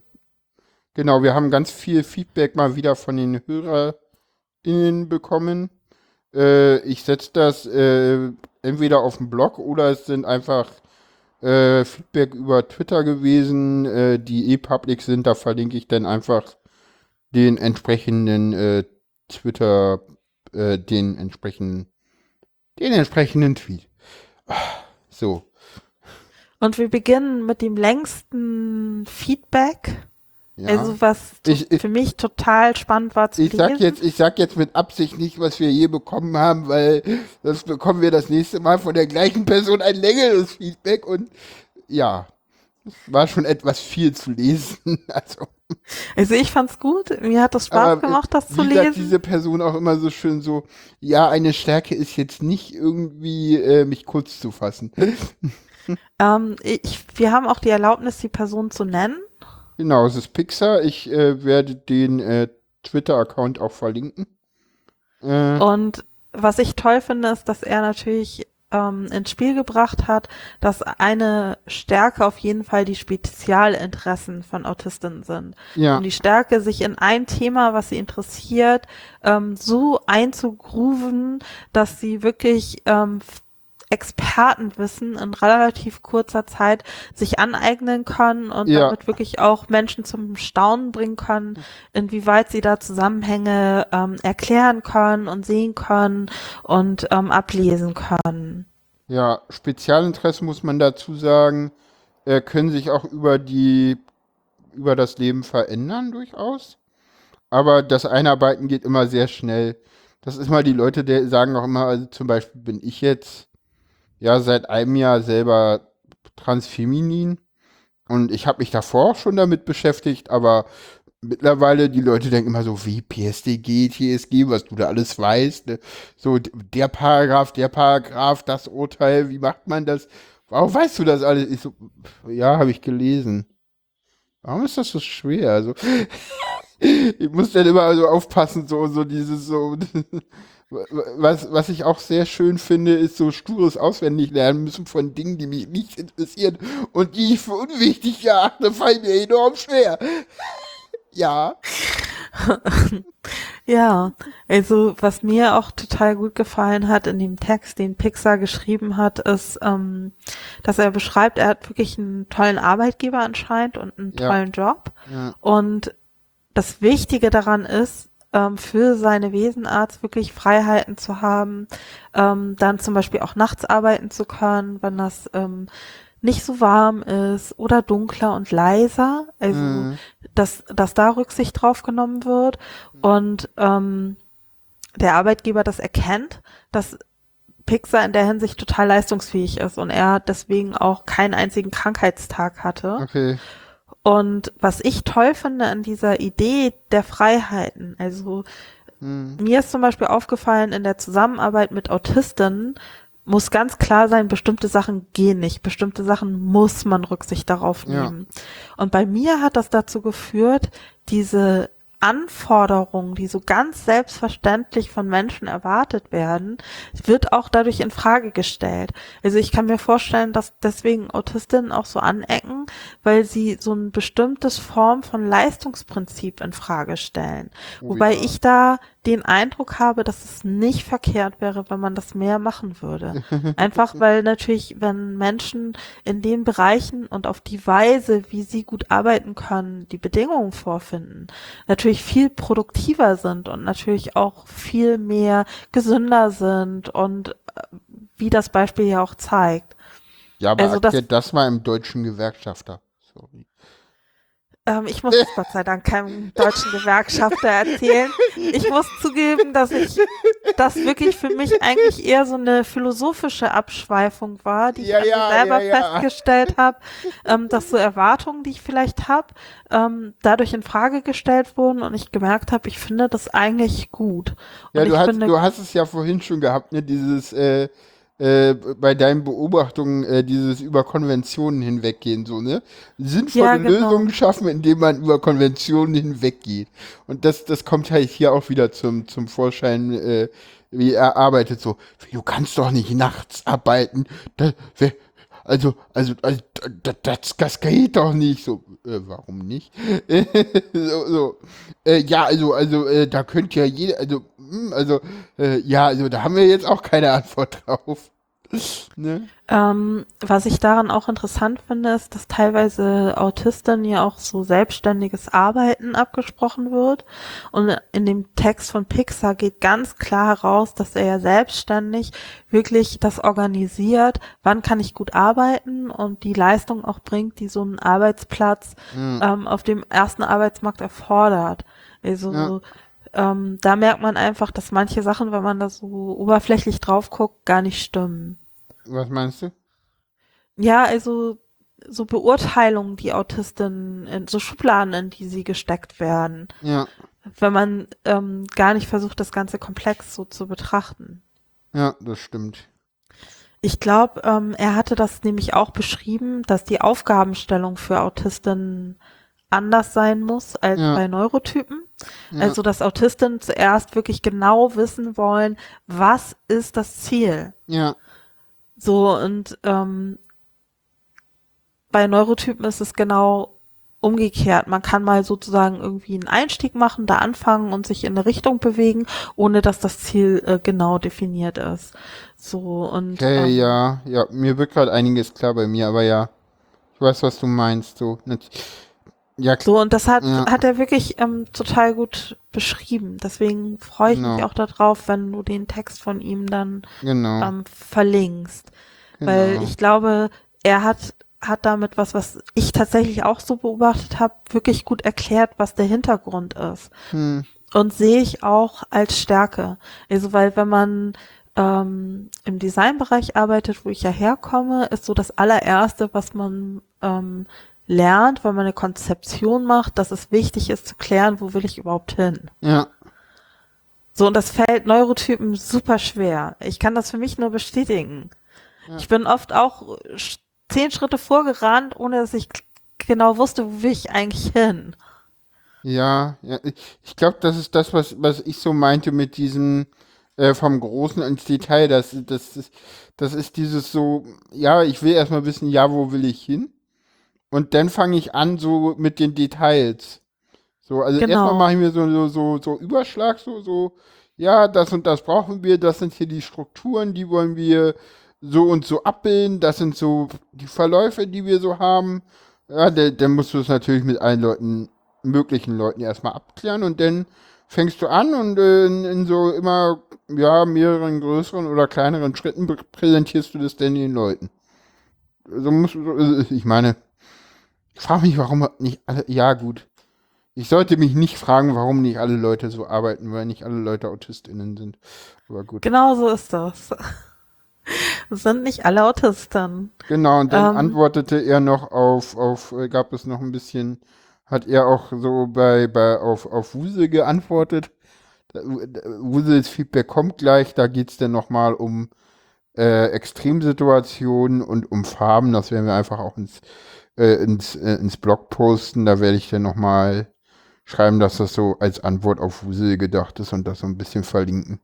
genau, wir haben ganz viel Feedback mal wieder von den HörerInnen bekommen. Äh, ich setze das äh, entweder auf dem Blog oder es sind einfach äh, Feedback über Twitter gewesen, äh, die eh public sind. Da verlinke ich dann einfach den entsprechenden äh, Twitter, äh, den entsprechenden, den entsprechenden Tweet. Ah, So. Und wir beginnen mit dem längsten Feedback. Ja. Also was Ich- ich- für mich total spannend war zu Ich sag lesen. jetzt, ich sag jetzt mit Absicht nicht, was wir je bekommen haben, weil das bekommen wir das nächste Mal von der gleichen Person ein längeres Feedback und ja, es war schon etwas viel zu lesen. <laughs> Also, Also ich fand's gut. Mir hat das Spaß gemacht, das zu wie sagt lesen. diese Person auch immer so schön so, ja, eine Stärke ist jetzt nicht irgendwie äh, mich kurz zu fassen. <laughs> Ähm, ich, wir haben auch die Erlaubnis, die Person zu nennen. Genau, es ist Pixar. Ich äh, werde den äh, Twitter-Account auch verlinken. Äh, Und was ich toll finde, ist, dass er natürlich ähm, ins Spiel gebracht hat, dass eine Stärke auf jeden Fall die Spezialinteressen von Autistinnen sind. ja, Und die Stärke, sich in ein Thema, was sie interessiert, ähm, so einzugrooven, dass sie wirklich ähm, Expertenwissen in relativ kurzer Zeit sich aneignen können und Ja. damit wirklich auch Menschen zum Staunen bringen können, inwieweit sie da Zusammenhänge ähm, erklären können und sehen können und ähm, ablesen können. Ja, Spezialinteressen muss man dazu sagen, äh, können sich auch über die, über das Leben verändern durchaus. Aber das Einarbeiten geht immer sehr schnell. Das ist mal die Leute, die sagen auch immer, also zum Beispiel bin ich jetzt ja seit einem Jahr selber transfeminin und ich habe mich davor auch schon damit beschäftigt, aber mittlerweile die Leute denken immer so, wie PSDG, TSG, was du da alles weißt, ne? so der Paragraph, der Paragraph, das Urteil, wie macht man das? Warum weißt du das alles? Ich so, ja, habe ich gelesen. Warum ist das so schwer? Also, <laughs> ich muss dann immer so aufpassen, so, so dieses, so, <laughs> was, was ich auch sehr schön finde, ist so stures Auswendiglernen müssen von Dingen, die mich nicht interessieren und die ich für unwichtig erachte, fallen mir enorm schwer. <laughs> Ja. <laughs> Ja, also was mir auch total gut gefallen hat in dem Text, den Pixar geschrieben hat, ist, ähm, dass er beschreibt, er hat wirklich einen tollen Arbeitgeber anscheinend und einen Ja. tollen Job. Ja. Und das Wichtige daran ist, ähm, für seine Wesenarzt wirklich Freiheiten zu haben, ähm, dann zum Beispiel auch nachts arbeiten zu können, wenn das ähm, nicht so warm ist oder dunkler und leiser. Also Mhm. dass, dass da Rücksicht drauf genommen wird und ähm, der Arbeitgeber das erkennt, dass Pixar in der Hinsicht total leistungsfähig ist und er deswegen auch keinen einzigen Krankheitstag hatte. Okay. Und was ich toll finde an dieser Idee der Freiheiten, also Hm. mir ist zum Beispiel aufgefallen in der Zusammenarbeit mit Autistinnen, muss ganz klar sein, bestimmte Sachen gehen nicht, bestimmte Sachen muss man Rücksicht darauf Ja. nehmen. Und bei mir hat das dazu geführt, diese Anforderungen, die so ganz selbstverständlich von Menschen erwartet werden, wird auch dadurch in Frage gestellt. Also ich kann mir vorstellen, dass deswegen Autistinnen auch so anecken, weil sie so ein bestimmtes Form von Leistungsprinzip in Frage stellen. Oh Wobei ja. ich da den Eindruck habe, dass es nicht verkehrt wäre, wenn man das mehr machen würde. <laughs> Einfach weil natürlich, wenn Menschen in den Bereichen und auf die Weise, wie sie gut arbeiten können, die Bedingungen vorfinden, natürlich viel produktiver sind und natürlich auch viel mehr gesünder sind und äh, wie das Beispiel ja auch zeigt. Ja, aber Also das- das mal im deutschen Gewerkschafter. Sorry. Ähm, ich muss es Gott sei Dank keinem deutschen Gewerkschafter erzählen. Ich muss zugeben, dass ich das wirklich für mich eigentlich eher so eine philosophische Abschweifung war, die Ja, ich ja, selber ja, festgestellt habe, ähm, dass so Erwartungen, die ich vielleicht habe, ähm, dadurch in Frage gestellt wurden und ich gemerkt habe, ich finde das eigentlich gut. Und Ja, du hast, finde, du hast es ja vorhin schon gehabt, ne, dieses, äh, äh, bei deinen Beobachtungen, äh, dieses über Konventionen hinweggehen, so, ne? Sinnvolle Ja, genau. Lösungen schaffen, indem man über Konventionen hinweggeht. Und das, das kommt halt hier auch wieder zum, zum Vorschein, äh, wie er arbeitet, so, du kannst doch nicht nachts arbeiten, das, wer- also, also, also das, das, das geht doch nicht. So, äh, warum nicht? <laughs> so, so. Äh, ja, also, also, äh, da könnte ja jeder, also, hm, also, äh, ja, also, da haben wir jetzt auch keine Antwort <laughs> drauf. ne? Ähm, was ich daran auch interessant finde, ist, dass teilweise Autisten ja auch so selbstständiges Arbeiten abgesprochen wird. Und in dem Text von Pixar geht ganz klar heraus, dass er ja selbstständig wirklich das organisiert, wann kann ich gut arbeiten und die Leistung auch bringt, die so ein Arbeitsplatz Hm. ähm, auf dem ersten Arbeitsmarkt erfordert. Also Ja. Ähm, da merkt man einfach, dass manche Sachen, wenn man da so oberflächlich drauf guckt, gar nicht stimmen. Was meinst du? Ja, also so Beurteilungen, die Autisten, in, so Schubladen, in die sie gesteckt werden, Ja, wenn man ähm, gar nicht versucht, das Ganze komplex so zu betrachten. ja, das stimmt. Ich glaube, ähm, er hatte das nämlich auch beschrieben, dass die Aufgabenstellung für Autisten anders sein muss als Ja. bei Neurotypen. Ja. Also, dass Autisten zuerst wirklich genau wissen wollen, was ist das Ziel? Ja, So, und ähm, bei Neurotypen ist es genau umgekehrt. Man kann mal sozusagen irgendwie einen Einstieg machen, da anfangen und sich in eine Richtung bewegen, ohne dass das Ziel äh, genau definiert ist. So, und okay, ähm, ja, ja, mir wird gerade einiges klar bei mir, aber ja, ich weiß, was du meinst, so. Ja, klar. so, und das hat, Ja. hat er wirklich ähm, total gut beschrieben. Deswegen freue ich mich Genau. auch darauf, wenn du den Text von ihm dann Genau. ähm, verlinkst. Weil genau. ich glaube, er hat, hat damit was, was ich tatsächlich auch so beobachtet habe, wirklich gut erklärt, was der Hintergrund ist. Hm, Und sehe ich auch als Stärke. Also, weil wenn man ähm, im Designbereich arbeitet, wo ich ja herkomme, ist so das allererste, was man ähm, lernt, wenn man eine Konzeption macht, dass es wichtig ist zu klären, wo will ich überhaupt hin. ja, So, und das fällt Neurotypen super schwer. Ich kann das für mich nur bestätigen. Ja. Ich bin oft auch zehn Schritte vorgerannt, ohne dass ich genau wusste, wo will ich eigentlich hin. ja, ja. Ich, glaube, das ist das, was, was ich so meinte mit diesem äh, vom Großen ins Detail. Das, das, ist, das ist dieses so, ja, ich will erstmal wissen, ja, wo will ich hin? Und dann fange ich an so mit den Details. So, also Genau. erstmal mache ich mir so, so, so, so Überschlag, so, so, ja, das und das brauchen wir, das sind hier die Strukturen, die wollen wir so und so abbilden, das sind so die Verläufe, die wir so haben. Ja, dann, dann musst du es natürlich mit allen Leuten, möglichen Leuten erstmal abklären und dann fängst du an und äh, in, in so immer, ja, mehreren größeren oder kleineren Schritten prä- präsentierst du das dann den Leuten. So muss, so, äh, ich meine, ich frage mich, warum nicht alle, ja gut. Ich sollte mich nicht fragen, warum nicht alle Leute so arbeiten, weil nicht alle Leute AutistInnen sind. Aber gut. Genau so ist das. <laughs> Sind nicht alle Autisten. Genau, und dann Ähm. antwortete er noch auf, auf, äh, gab es noch ein bisschen, hat er auch so bei, bei, auf, auf Wuse geantwortet. Da- Wuses Feedback kommt gleich, da geht es dann nochmal um äh, Extremsituationen und um Farben. Das werden wir einfach auch ins, äh, ins, äh, ins Blog posten. Da werde ich dann nochmal schreiben, dass das so als Antwort auf Wusel gedacht ist und das so ein bisschen verlinken.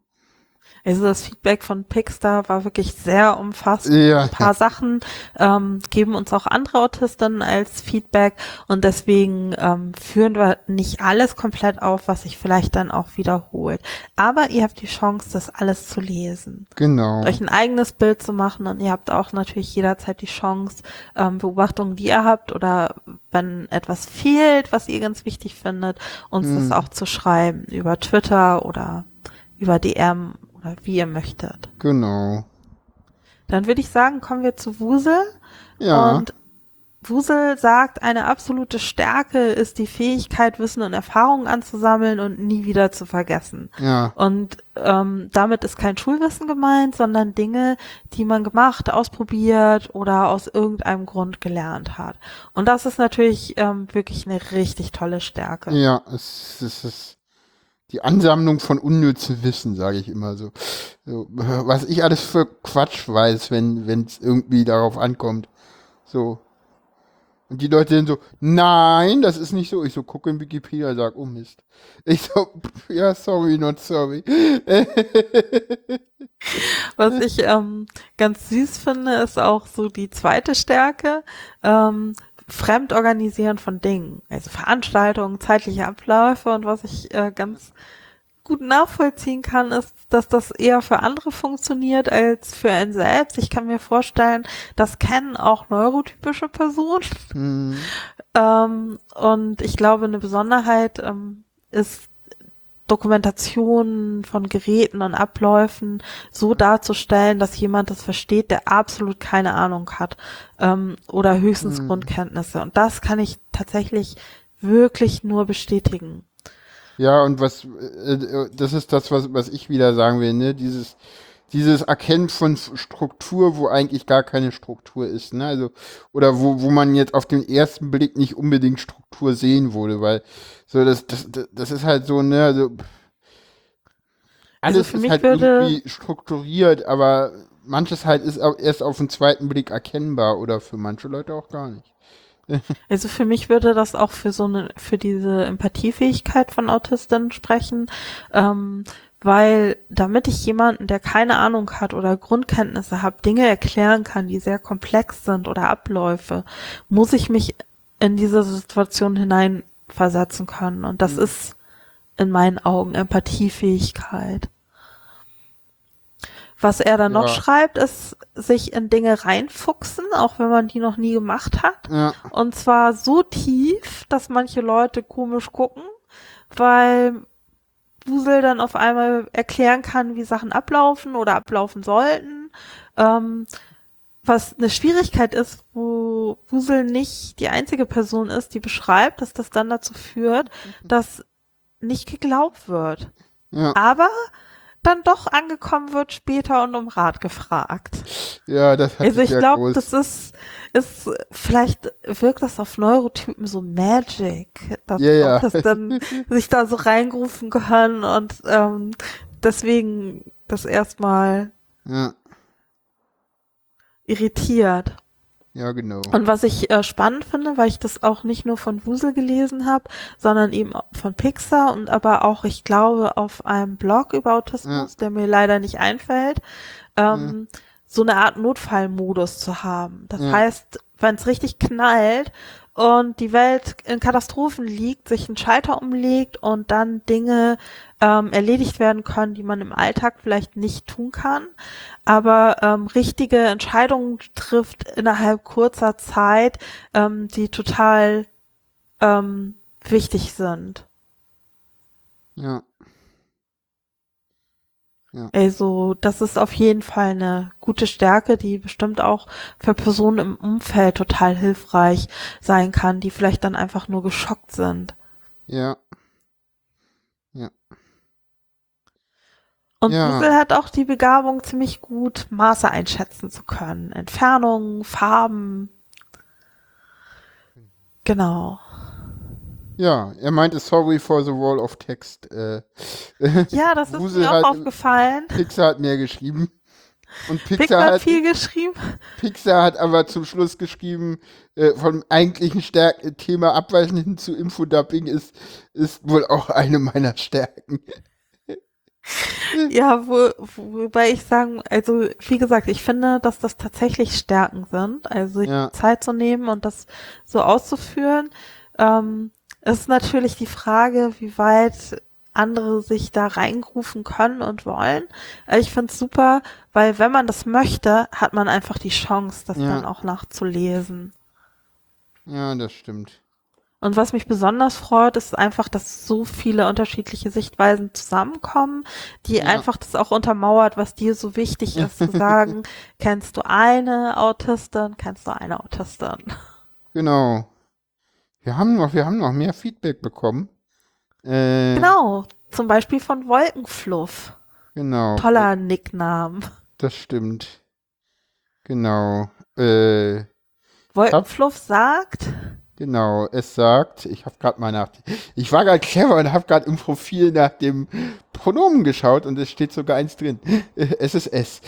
Also das Feedback von Pixar war wirklich sehr umfassend. Ja, Ein paar. Sachen ähm, geben uns auch andere Autistinnen als Feedback und deswegen ähm, führen wir nicht alles komplett auf, was sich vielleicht dann auch wiederholt. Aber ihr habt die Chance, das alles zu lesen, Genau. euch ein eigenes Bild zu machen und ihr habt auch natürlich jederzeit die Chance, ähm, Beobachtungen, die ihr habt oder wenn etwas fehlt, was ihr ganz wichtig findet, uns Hm. das auch zu schreiben über Twitter oder über DM oder wie ihr möchtet. Genau. Dann würde ich sagen, kommen wir zu Wusel. Ja. Und Wusel sagt, eine absolute Stärke ist die Fähigkeit, Wissen und Erfahrungen anzusammeln und nie wieder zu vergessen. ja. Und ähm, damit ist kein Schulwissen gemeint, sondern Dinge, die man gemacht, ausprobiert oder aus irgendeinem Grund gelernt hat. Und das ist natürlich ähm, wirklich eine richtig tolle Stärke. Ja, es, es ist die Ansammlung von unnützem Wissen, sage ich immer so. so. Was ich alles für Quatsch weiß, wenn es irgendwie darauf ankommt. So. Und die Leute sind so, nein, das ist nicht so. Ich so, gucke in Wikipedia, sag, oh Mist. Ich so, <laughs> ja, sorry, not sorry. <laughs> Was ich ähm, ganz süß finde, ist auch so die zweite Stärke, ähm, Fremdorganisieren von Dingen, also Veranstaltungen, zeitliche Abläufe und was ich äh, ganz gut nachvollziehen kann, ist, dass das eher für andere funktioniert als für einen selbst. Ich kann mir vorstellen, das kennen auch neurotypische Personen. Hm, Ähm, und ich glaube, eine Besonderheit ähm, ist Dokumentation von Geräten und Abläufen so darzustellen, dass jemand das versteht, der absolut keine Ahnung hat ähm, oder höchstens Hm. Grundkenntnisse. Und das kann ich tatsächlich wirklich nur bestätigen. Ja, und was, äh, äh, das ist das, was, was ich wieder sagen will, ne? Dieses, dieses Erkennen von Struktur, wo eigentlich gar keine Struktur ist, ne? Also, oder wo, wo man jetzt auf den ersten Blick nicht unbedingt Struktur sehen würde, weil so, das, das, das- das ist halt so, ne, also, Also alles für ist mich halt würde- irgendwie strukturiert, aber manches halt ist auch erst auf den zweiten Blick erkennbar oder für manche Leute auch gar nicht. <laughs> Also für mich würde das auch für so eine, für diese Empathiefähigkeit von Autistinnen sprechen, ähm, weil damit ich jemanden, der keine Ahnung hat oder Grundkenntnisse hat, Dinge erklären kann, die sehr komplex sind oder Abläufe, muss ich mich in diese Situation hineinversetzen können. Und das ist in meinen Augen Empathiefähigkeit. Was er dann noch Ja. schreibt, ist sich in Dinge reinfuchsen, auch wenn man die noch nie gemacht hat. Ja, Und zwar so tief, dass manche Leute komisch gucken, weil Wusel dann auf einmal erklären kann, wie Sachen ablaufen oder ablaufen sollten. Ähm, was eine Schwierigkeit ist, wo Wusel nicht die einzige Person ist, die beschreibt, dass das dann dazu führt, dass nicht geglaubt wird. ja, Aber dann doch angekommen wird später und um Rat gefragt. ja, das hat Also ich glaube, das ist, ist, vielleicht wirkt das auf Neurotypen so Magic, dass, Ja, ja. dass dann <laughs> sich da so reingerufen können und ähm, deswegen das erstmal ja, irritiert. ja, genau. Und was ich äh, spannend finde, weil ich das auch nicht nur von Wusel gelesen habe, sondern eben auch von Pixar und aber auch, ich glaube, auf einem Blog über Autismus, der mir leider nicht einfällt, ähm, so eine Art Notfallmodus zu haben. Das Ja. heißt, wenn es richtig knallt und die Welt in Katastrophen liegt, sich ein Schalter umlegt und dann Dinge ähm, erledigt werden können, die man im Alltag vielleicht nicht tun kann, aber ähm, richtige Entscheidungen trifft innerhalb kurzer Zeit, ähm, die total ähm, wichtig sind. Ja, Also das ist auf jeden Fall eine gute Stärke, die bestimmt auch für Personen im Umfeld total hilfreich sein kann, die vielleicht dann einfach nur geschockt sind. ja, Und Ja. Hat auch die Begabung, ziemlich gut Maße einschätzen zu können. Entfernungen, Farben. Genau. Ja. Er meinte sorry for the wall of text. Äh, <laughs> Ja, das ist Wusel mir auch aufgefallen. Pixar hat mehr geschrieben. Und Pixar Pixar hat viel geschrieben. Pixar hat aber zum Schluss geschrieben, äh, vom eigentlichen Stärk Thema abweichen hin zu Infodubbing ist, ist wohl auch eine meiner Stärken. Ja, wo, wobei ich sagen, also wie gesagt, ich finde, dass das tatsächlich Stärken sind, also Ja. Zeit zu nehmen und das so auszuführen. Ähm, ist natürlich die Frage, wie weit andere sich da reingrufen können und wollen. Äh, Ich finde es super, weil wenn man das möchte, hat man einfach die Chance, das Ja. dann auch nachzulesen. Ja, das stimmt. Und was mich besonders freut, ist einfach, dass so viele unterschiedliche Sichtweisen zusammenkommen, die Ja. einfach das auch untermauert, was dir so wichtig ist, zu sagen, <laughs> kennst du eine Autistin, kennst du eine Autistin. Genau. Wir haben noch, wir haben noch mehr Feedback bekommen. Äh, Genau, zum Beispiel von Wolkenfluff. Genau. Toller Nickname. Das stimmt. Genau. Äh, Wolkenfluff sagt, genau. Es sagt, ich habe gerade mal nach, ich war gerade clever und habe gerade im Profil nach dem Pronomen geschaut und es steht sogar eins drin. Äh, Es ist es.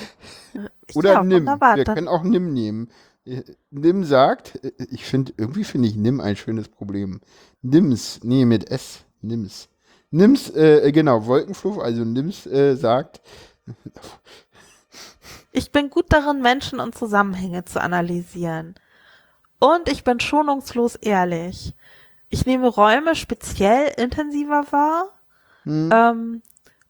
Oder ja, nimm. Wir können auch nimm nehmen. Äh, Nimm sagt, äh, ich finde, irgendwie finde ich nimm ein schönes Problem. Nimm's, nee, mit S, nimm's. Nimm's, äh, genau, Wolkenfluff, also nimm's, äh, sagt, <laughs> Ich bin gut darin, Menschen und Zusammenhänge zu analysieren. Und ich bin schonungslos ehrlich. Ich nehme Räume speziell intensiver wahr. hm, Ähm,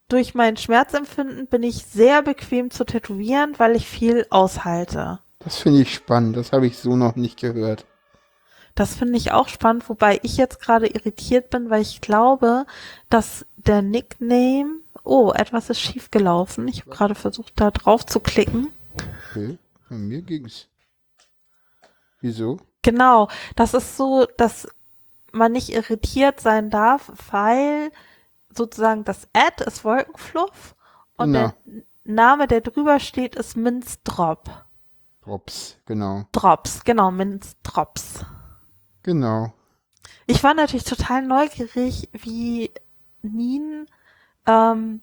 durch mein Schmerzempfinden bin ich sehr bequem zu tätowieren, weil ich viel aushalte. Das finde ich spannend, das habe ich so noch nicht gehört. Das finde ich auch spannend, wobei ich jetzt gerade irritiert bin, weil ich glaube, dass der Nickname, oh, etwas ist schiefgelaufen. Ich habe gerade versucht, da drauf zu klicken. Okay, bei mir ging's. Wieso? Genau, das ist so, dass man nicht irritiert sein darf, weil sozusagen das Ad ist Wolkenfluff und Genau. der Name, der drüber steht, ist Minzdrop. Drops, genau. Drops, genau, Minzdrops. Genau. Ich war natürlich total neugierig, wie Nien ähm,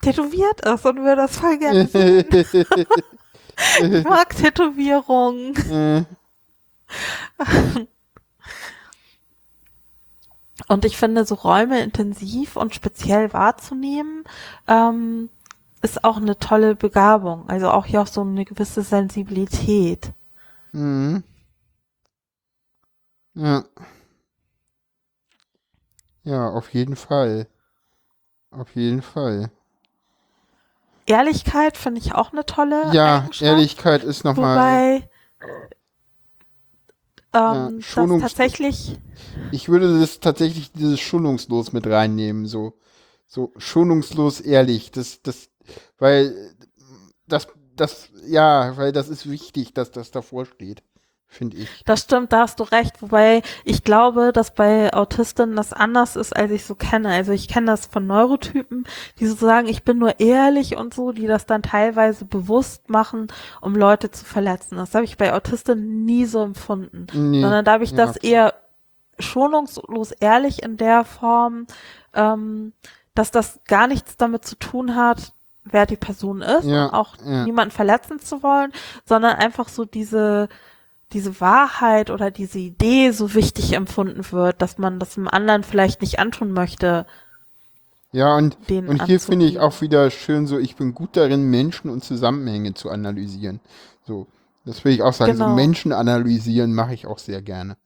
tätowiert ist und würde das voll gerne sehen. <laughs> Ich mag Tätowierungen. äh, Und ich finde, so Räume intensiv und speziell wahrzunehmen, ähm, ist auch eine tolle Begabung. Also auch hier auch so eine gewisse Sensibilität. mhm. Ja. Ja, auf jeden Fall. Auf jeden Fall. Ehrlichkeit finde ich auch eine tolle Ja. Ehrlichkeit ist nochmal. Wobei ähm, das Schonungs- tatsächlich Ich würde das tatsächlich dieses schonungslos mit reinnehmen, so. So schonungslos ehrlich. Das, das, weil das, das, ja, weil das ist wichtig, dass das davor steht, finde ich. Das stimmt, da hast du recht. Wobei ich glaube, dass bei Autistinnen das anders ist, als ich so kenne. Also ich kenne das von Neurotypen, die so sagen, ich bin nur ehrlich und so, die das dann teilweise bewusst machen, um Leute zu verletzen. Das habe ich bei Autistinnen nie so empfunden. Nee, Sondern da habe ich ja. das eher schonungslos ehrlich in der Form, ähm, dass das gar nichts damit zu tun hat, wer die Person ist Ja, und auch ja. niemanden verletzen zu wollen, sondern einfach so diese diese Wahrheit oder diese Idee so wichtig empfunden wird, dass man das dem anderen vielleicht nicht antun möchte. Ja, und, und hier finde ich auch wieder schön so, ich bin gut darin, Menschen und Zusammenhänge zu analysieren. So, das will ich auch sagen. So Genau. Menschen analysieren mache ich auch sehr gerne.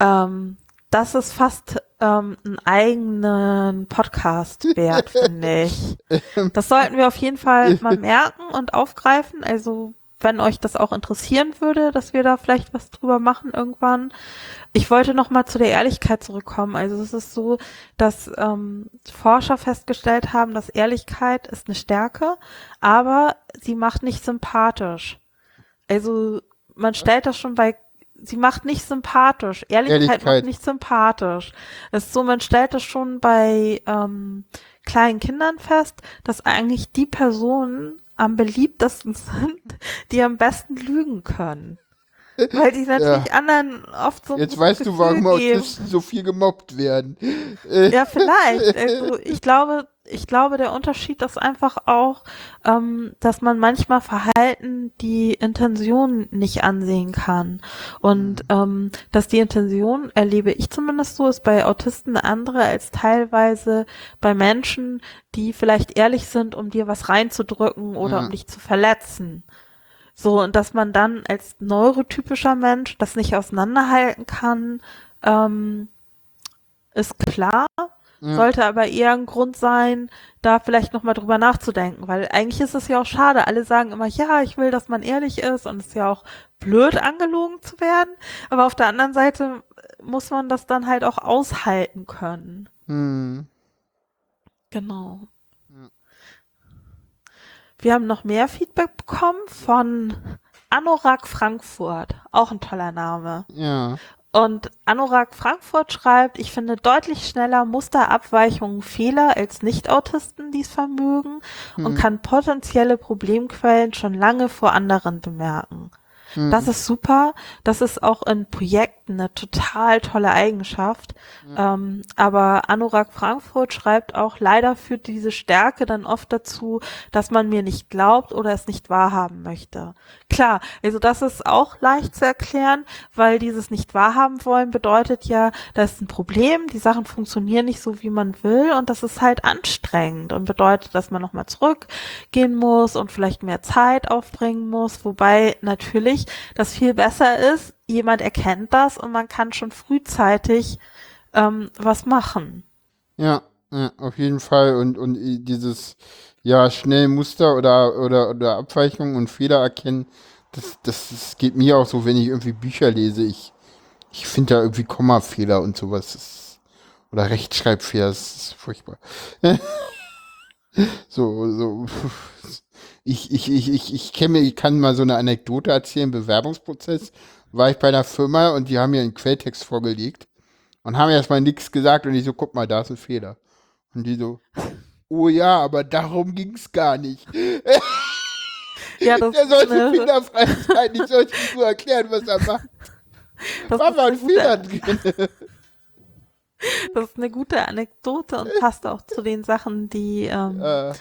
Ähm, das ist fast ähm, einen eigenen Podcast wert, <laughs> finde ich. Das sollten wir auf jeden Fall <laughs> mal merken und aufgreifen. Also wenn euch das auch interessieren würde, dass wir da vielleicht was drüber machen irgendwann. Ich wollte noch mal zu der Ehrlichkeit zurückkommen. Also es ist so, dass ähm, Forscher festgestellt haben, dass Ehrlichkeit ist eine Stärke, aber sie macht nicht sympathisch. Also man stellt das schon bei, sie macht nicht sympathisch. Ehrlichkeit, Ehrlichkeit. macht nicht sympathisch. Es ist so, man stellt das schon bei ähm, kleinen Kindern fest, dass eigentlich die Personen am beliebtesten sind, <laughs> die am besten lügen können. Weil die natürlich ja. anderen oft so. Jetzt weißt Gefühl du, warum geben. Autisten so viel gemobbt werden. Ja, vielleicht. <laughs> Also ich glaube, ich glaube, der Unterschied ist einfach auch, ähm, dass man manchmal Verhalten die Intention nicht ansehen kann. Und mhm. ähm, dass die Intention, erlebe ich zumindest so, ist bei Autisten eine andere als teilweise bei Menschen, die vielleicht ehrlich sind, um dir was reinzudrücken oder ja. um dich zu verletzen. So, und dass man dann als neurotypischer Mensch das nicht auseinanderhalten kann, ähm, ist klar. Sollte aber eher ein Grund sein, da vielleicht nochmal drüber nachzudenken, weil eigentlich ist es ja auch schade. Alle sagen immer, ja, ich will, dass man ehrlich ist und es ist ja auch blöd, angelogen zu werden. Aber auf der anderen Seite muss man das dann halt auch aushalten können. Hm. Genau. Wir haben noch mehr Feedback bekommen von Anorak Frankfurt. Auch ein toller Name. Ja. Und Anorak Frankfurt schreibt, ich finde deutlich schneller Musterabweichungen Fehler als Nicht-Autisten dies vermögen und kann potenzielle Problemquellen schon lange vor anderen bemerken. Hm. Das ist super. Das ist auch in Projekten eine total tolle Eigenschaft. Ja. Ähm, aber Anorak Frankfurt schreibt auch, leider führt diese Stärke dann oft dazu, dass man mir nicht glaubt oder es nicht wahrhaben möchte. Klar, also das ist auch leicht zu erklären, weil dieses nicht wahrhaben wollen bedeutet ja, da ist ein Problem, die Sachen funktionieren nicht so, wie man will und das ist halt anstrengend und bedeutet, dass man nochmal zurückgehen muss und vielleicht mehr Zeit aufbringen muss, wobei natürlich ich, das viel besser ist, jemand erkennt das und man kann schon frühzeitig ähm, was machen. Ja, ja, auf jeden Fall. Und, und dieses, ja, schnell Muster oder, oder, oder Abweichungen und Fehler erkennen, das, das, das geht mir auch so, wenn ich irgendwie Bücher lese. Ich, ich finde da irgendwie Kommafehler und sowas. Das, oder Rechtschreibfehler, das ist furchtbar. <laughs> so, so ich, ich, ich, ich, ich kenne ich kann mal so eine Anekdote erzählen, Bewerbungsprozess, war ich bei einer Firma und die haben mir einen Quelltext vorgelegt und haben erstmal nichts gesagt und ich so, guck mal, da ist ein Fehler. Und die so, <laughs> oh ja, aber darum ging es gar nicht. <laughs> Ja, <laughs> das Der sollte ne, fehlerfrei sein, ich sollte nur erklären, was er macht. Das war mal ein Fehler drin. Das ist eine gute Anekdote und passt auch zu den Sachen, die ähm, äh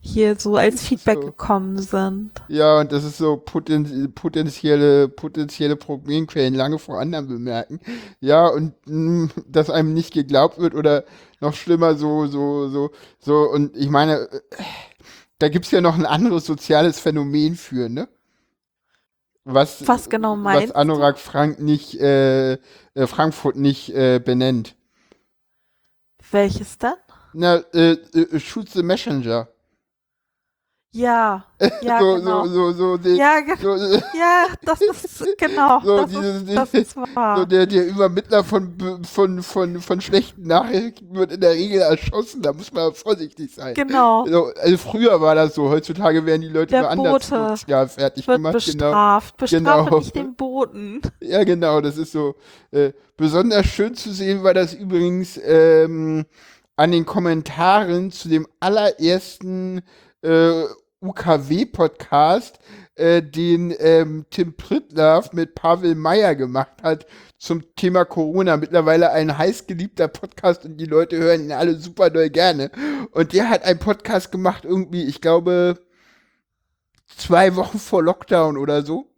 hier so als Feedback so. gekommen sind. Ja, und das ist so poten potenzielle, potenzielle Problemquellen lange vor anderen bemerken. Ja, und mh, mm, dass einem nicht geglaubt wird oder noch schlimmer, so, so, so, so, und ich meine, da gibt's ja noch ein anderes soziales Phänomen für, ne? Was, was genau meinst Was Anorak Frank nicht, äh, äh, Frankfurt nicht äh, benennt. Welches dann? Na, äh, äh, Shoot the Messenger. Ja, <laughs> ja, so, genau. So, so, so, ja, so, ja, das ist, <laughs> genau, so, das, dieses, ist, das ist wahr. So der, der Übermittler von, von, von, von schlechten Nachrichten wird in der Regel erschossen, da muss man vorsichtig sein. Genau. Also, also früher war das so, heutzutage werden die Leute der anders ja, fertig wird gemacht. Bestraft, genau. bestraft genau. nicht den Boten. Ja, genau, das ist so. Äh, besonders schön zu sehen war das übrigens ähm, an den Kommentaren zu dem allerersten äh, UKW-Podcast, äh, den ähm, Tim Prittlaff mit Pavel Meyer gemacht hat zum Thema Corona. Mittlerweile ein heißgeliebter Podcast und die Leute hören ihn alle super doll gerne. Und der hat einen Podcast gemacht, irgendwie, ich glaube, zwei Wochen vor Lockdown oder so.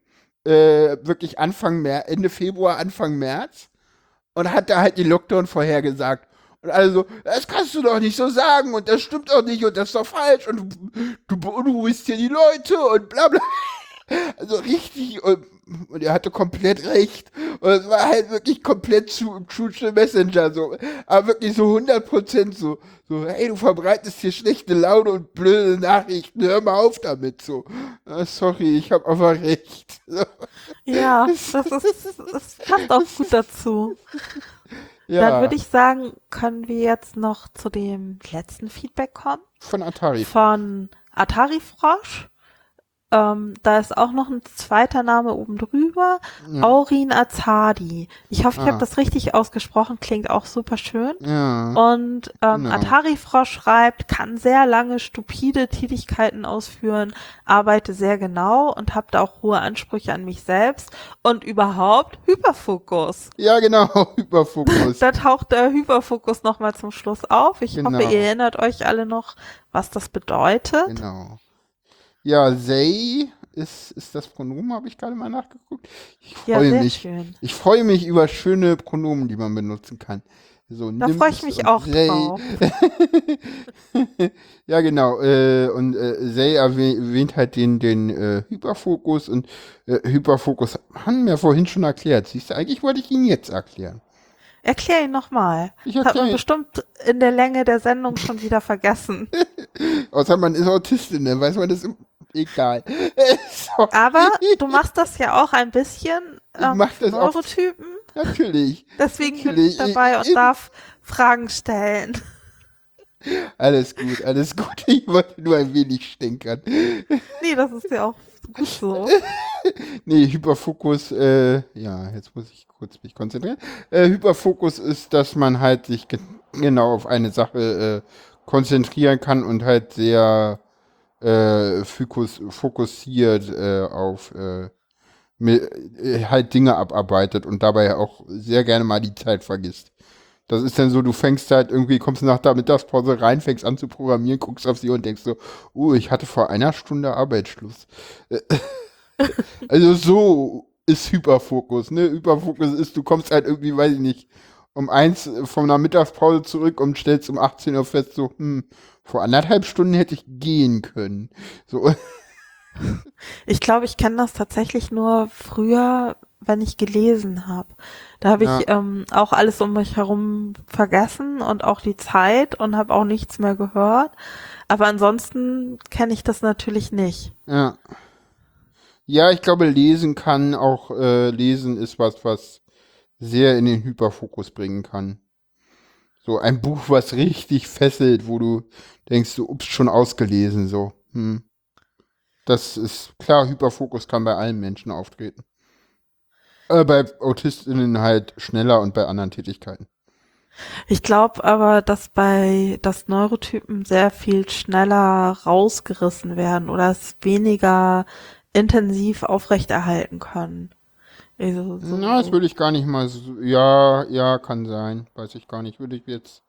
Äh, wirklich Anfang März, Ende Februar, Anfang März. Und hat da halt den Lockdown vorhergesagt. Und alle so, das kannst du doch nicht so sagen und das stimmt doch nicht und das ist doch falsch und du beunruhigst hier die Leute und bla bla. <laughs> Also richtig, und, und er hatte komplett recht. Und es war halt wirklich komplett zu True Messenger, so. Aber wirklich so 100% so, so, hey, du verbreitest hier schlechte Laune und blöde Nachrichten, hör mal auf damit, so. Ah, sorry, ich habe aber recht. <laughs> So. Ja, <laughs> das, ist, das passt auch gut dazu. Ja. Dann würde ich sagen, können wir jetzt noch zu dem letzten Feedback kommen. Von Atari. Von Atari Frosch. Ähm, da ist auch noch ein zweiter Name oben drüber. Ja. Aurin Azadi. Ich hoffe, ich Ah. habe das richtig ausgesprochen. Klingt auch super schön. Ja. Und ähm, Genau. Atari Frosch schreibt, kann sehr lange stupide Tätigkeiten ausführen, arbeite sehr genau und habe da auch hohe Ansprüche an mich selbst und überhaupt Hyperfokus. Ja, genau, <laughs> Hyperfokus. Da taucht der Hyperfokus nochmal zum Schluss auf. Ich Genau. hoffe, ihr erinnert euch alle noch, was das bedeutet. Genau. Ja, they ist, ist das Pronomen, habe ich gerade mal nachgeguckt. Ich Ja, freue sehr mich. schön. Ich freue mich über schöne Pronomen, die man benutzen kann. So, Da freue ich mich auch they. drauf. <laughs> ja, genau. Äh, und äh, erwäh- erwähnt halt den, den äh, Hyperfokus und äh, Hyperfokus haben wir vorhin schon erklärt. Siehst du, eigentlich wollte ich ihn jetzt erklären. Erklär ihn nochmal. Ich hat man erkläre bestimmt in der Länge der Sendung schon wieder vergessen. <laughs> Außer man ist Autistin, dann weiß man das im egal. <laughs> so, Aber du machst das ja auch ein bisschen ähm, mach das auch- Neurotypen. natürlich. Deswegen bin Natürlich. ich dabei und darf Fragen stellen. Alles gut, alles gut. <laughs> Ich wollte nur ein wenig stänkern. Nee, das ist ja auch gut so. <laughs> Nee, Hyperfokus, äh, ja, jetzt muss ich kurz mich konzentrieren. Äh, Hyperfokus ist, dass man halt sich ge genau auf eine Sache äh, konzentrieren kann und halt sehr äh, fokus fokussiert äh, auf äh, äh, halt Dinge abarbeitet und dabei auch sehr gerne mal die Zeit vergisst. Das ist dann so, du fängst halt irgendwie, kommst nach der Mittagspause rein, fängst an zu programmieren, guckst auf sie und denkst so, oh, ich hatte vor einer Stunde Arbeitsschluss. <laughs> Also so ist Hyperfokus, ne? Hyperfokus ist, du kommst halt irgendwie, weiß ich nicht, um eins von einer Mittagspause zurück und stellst um 18 Uhr fest, so, hm, vor anderthalb Stunden hätte ich gehen können. So, <laughs> Ich glaube, ich kenne das tatsächlich nur früher, wenn ich gelesen habe. Da habe Ja. ich ähm, auch alles um mich herum vergessen und auch die Zeit und habe auch nichts mehr gehört. Aber ansonsten kenne ich das natürlich nicht. ja. Ja, ich glaube, lesen kann auch, äh, lesen ist was, was sehr in den Hyperfokus bringen kann. So ein Buch, was richtig fesselt, wo du denkst, du ups, schon ausgelesen, so. Hm. Das ist klar, Hyperfokus kann bei allen Menschen auftreten. Äh, bei AutistInnen halt schneller und bei anderen Tätigkeiten. Ich glaube aber, dass bei das Neurotypen sehr viel schneller rausgerissen werden oder es weniger intensiv aufrechterhalten können. Also, so, Na, das würde ich gar nicht mal so. Ja, ja, kann sein. Weiß ich gar nicht. Würde ich jetzt.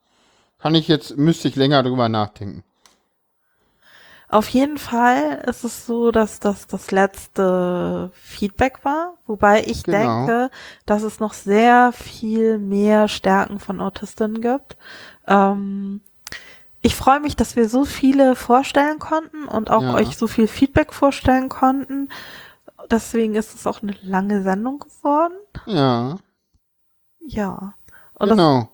Kann ich jetzt, müsste ich länger drüber nachdenken. Auf jeden Fall ist es so, dass das das letzte Feedback war, wobei ich Genau. denke, dass es noch sehr viel mehr Stärken von Autistinnen gibt. Ähm, ich freue mich, dass wir so viele vorstellen konnten und auch Ja. euch so viel Feedback vorstellen konnten. Deswegen ist es auch eine lange Sendung geworden. Ja, Ja. Und genau,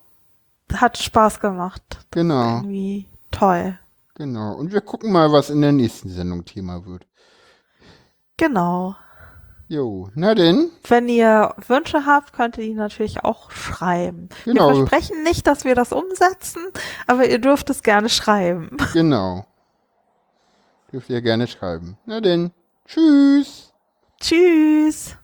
das hat Spaß gemacht. genau, Irgendwie toll. genau. Und wir gucken mal, was in der nächsten Sendung Thema wird. Genau. Jo, na denn, Wenn ihr Wünsche habt, könnt ihr die natürlich auch schreiben. Genau. Wir versprechen nicht, dass wir das umsetzen, aber ihr dürft es gerne schreiben. genau. Dürft ihr gerne schreiben. Na denn, tschüss. Tschüss.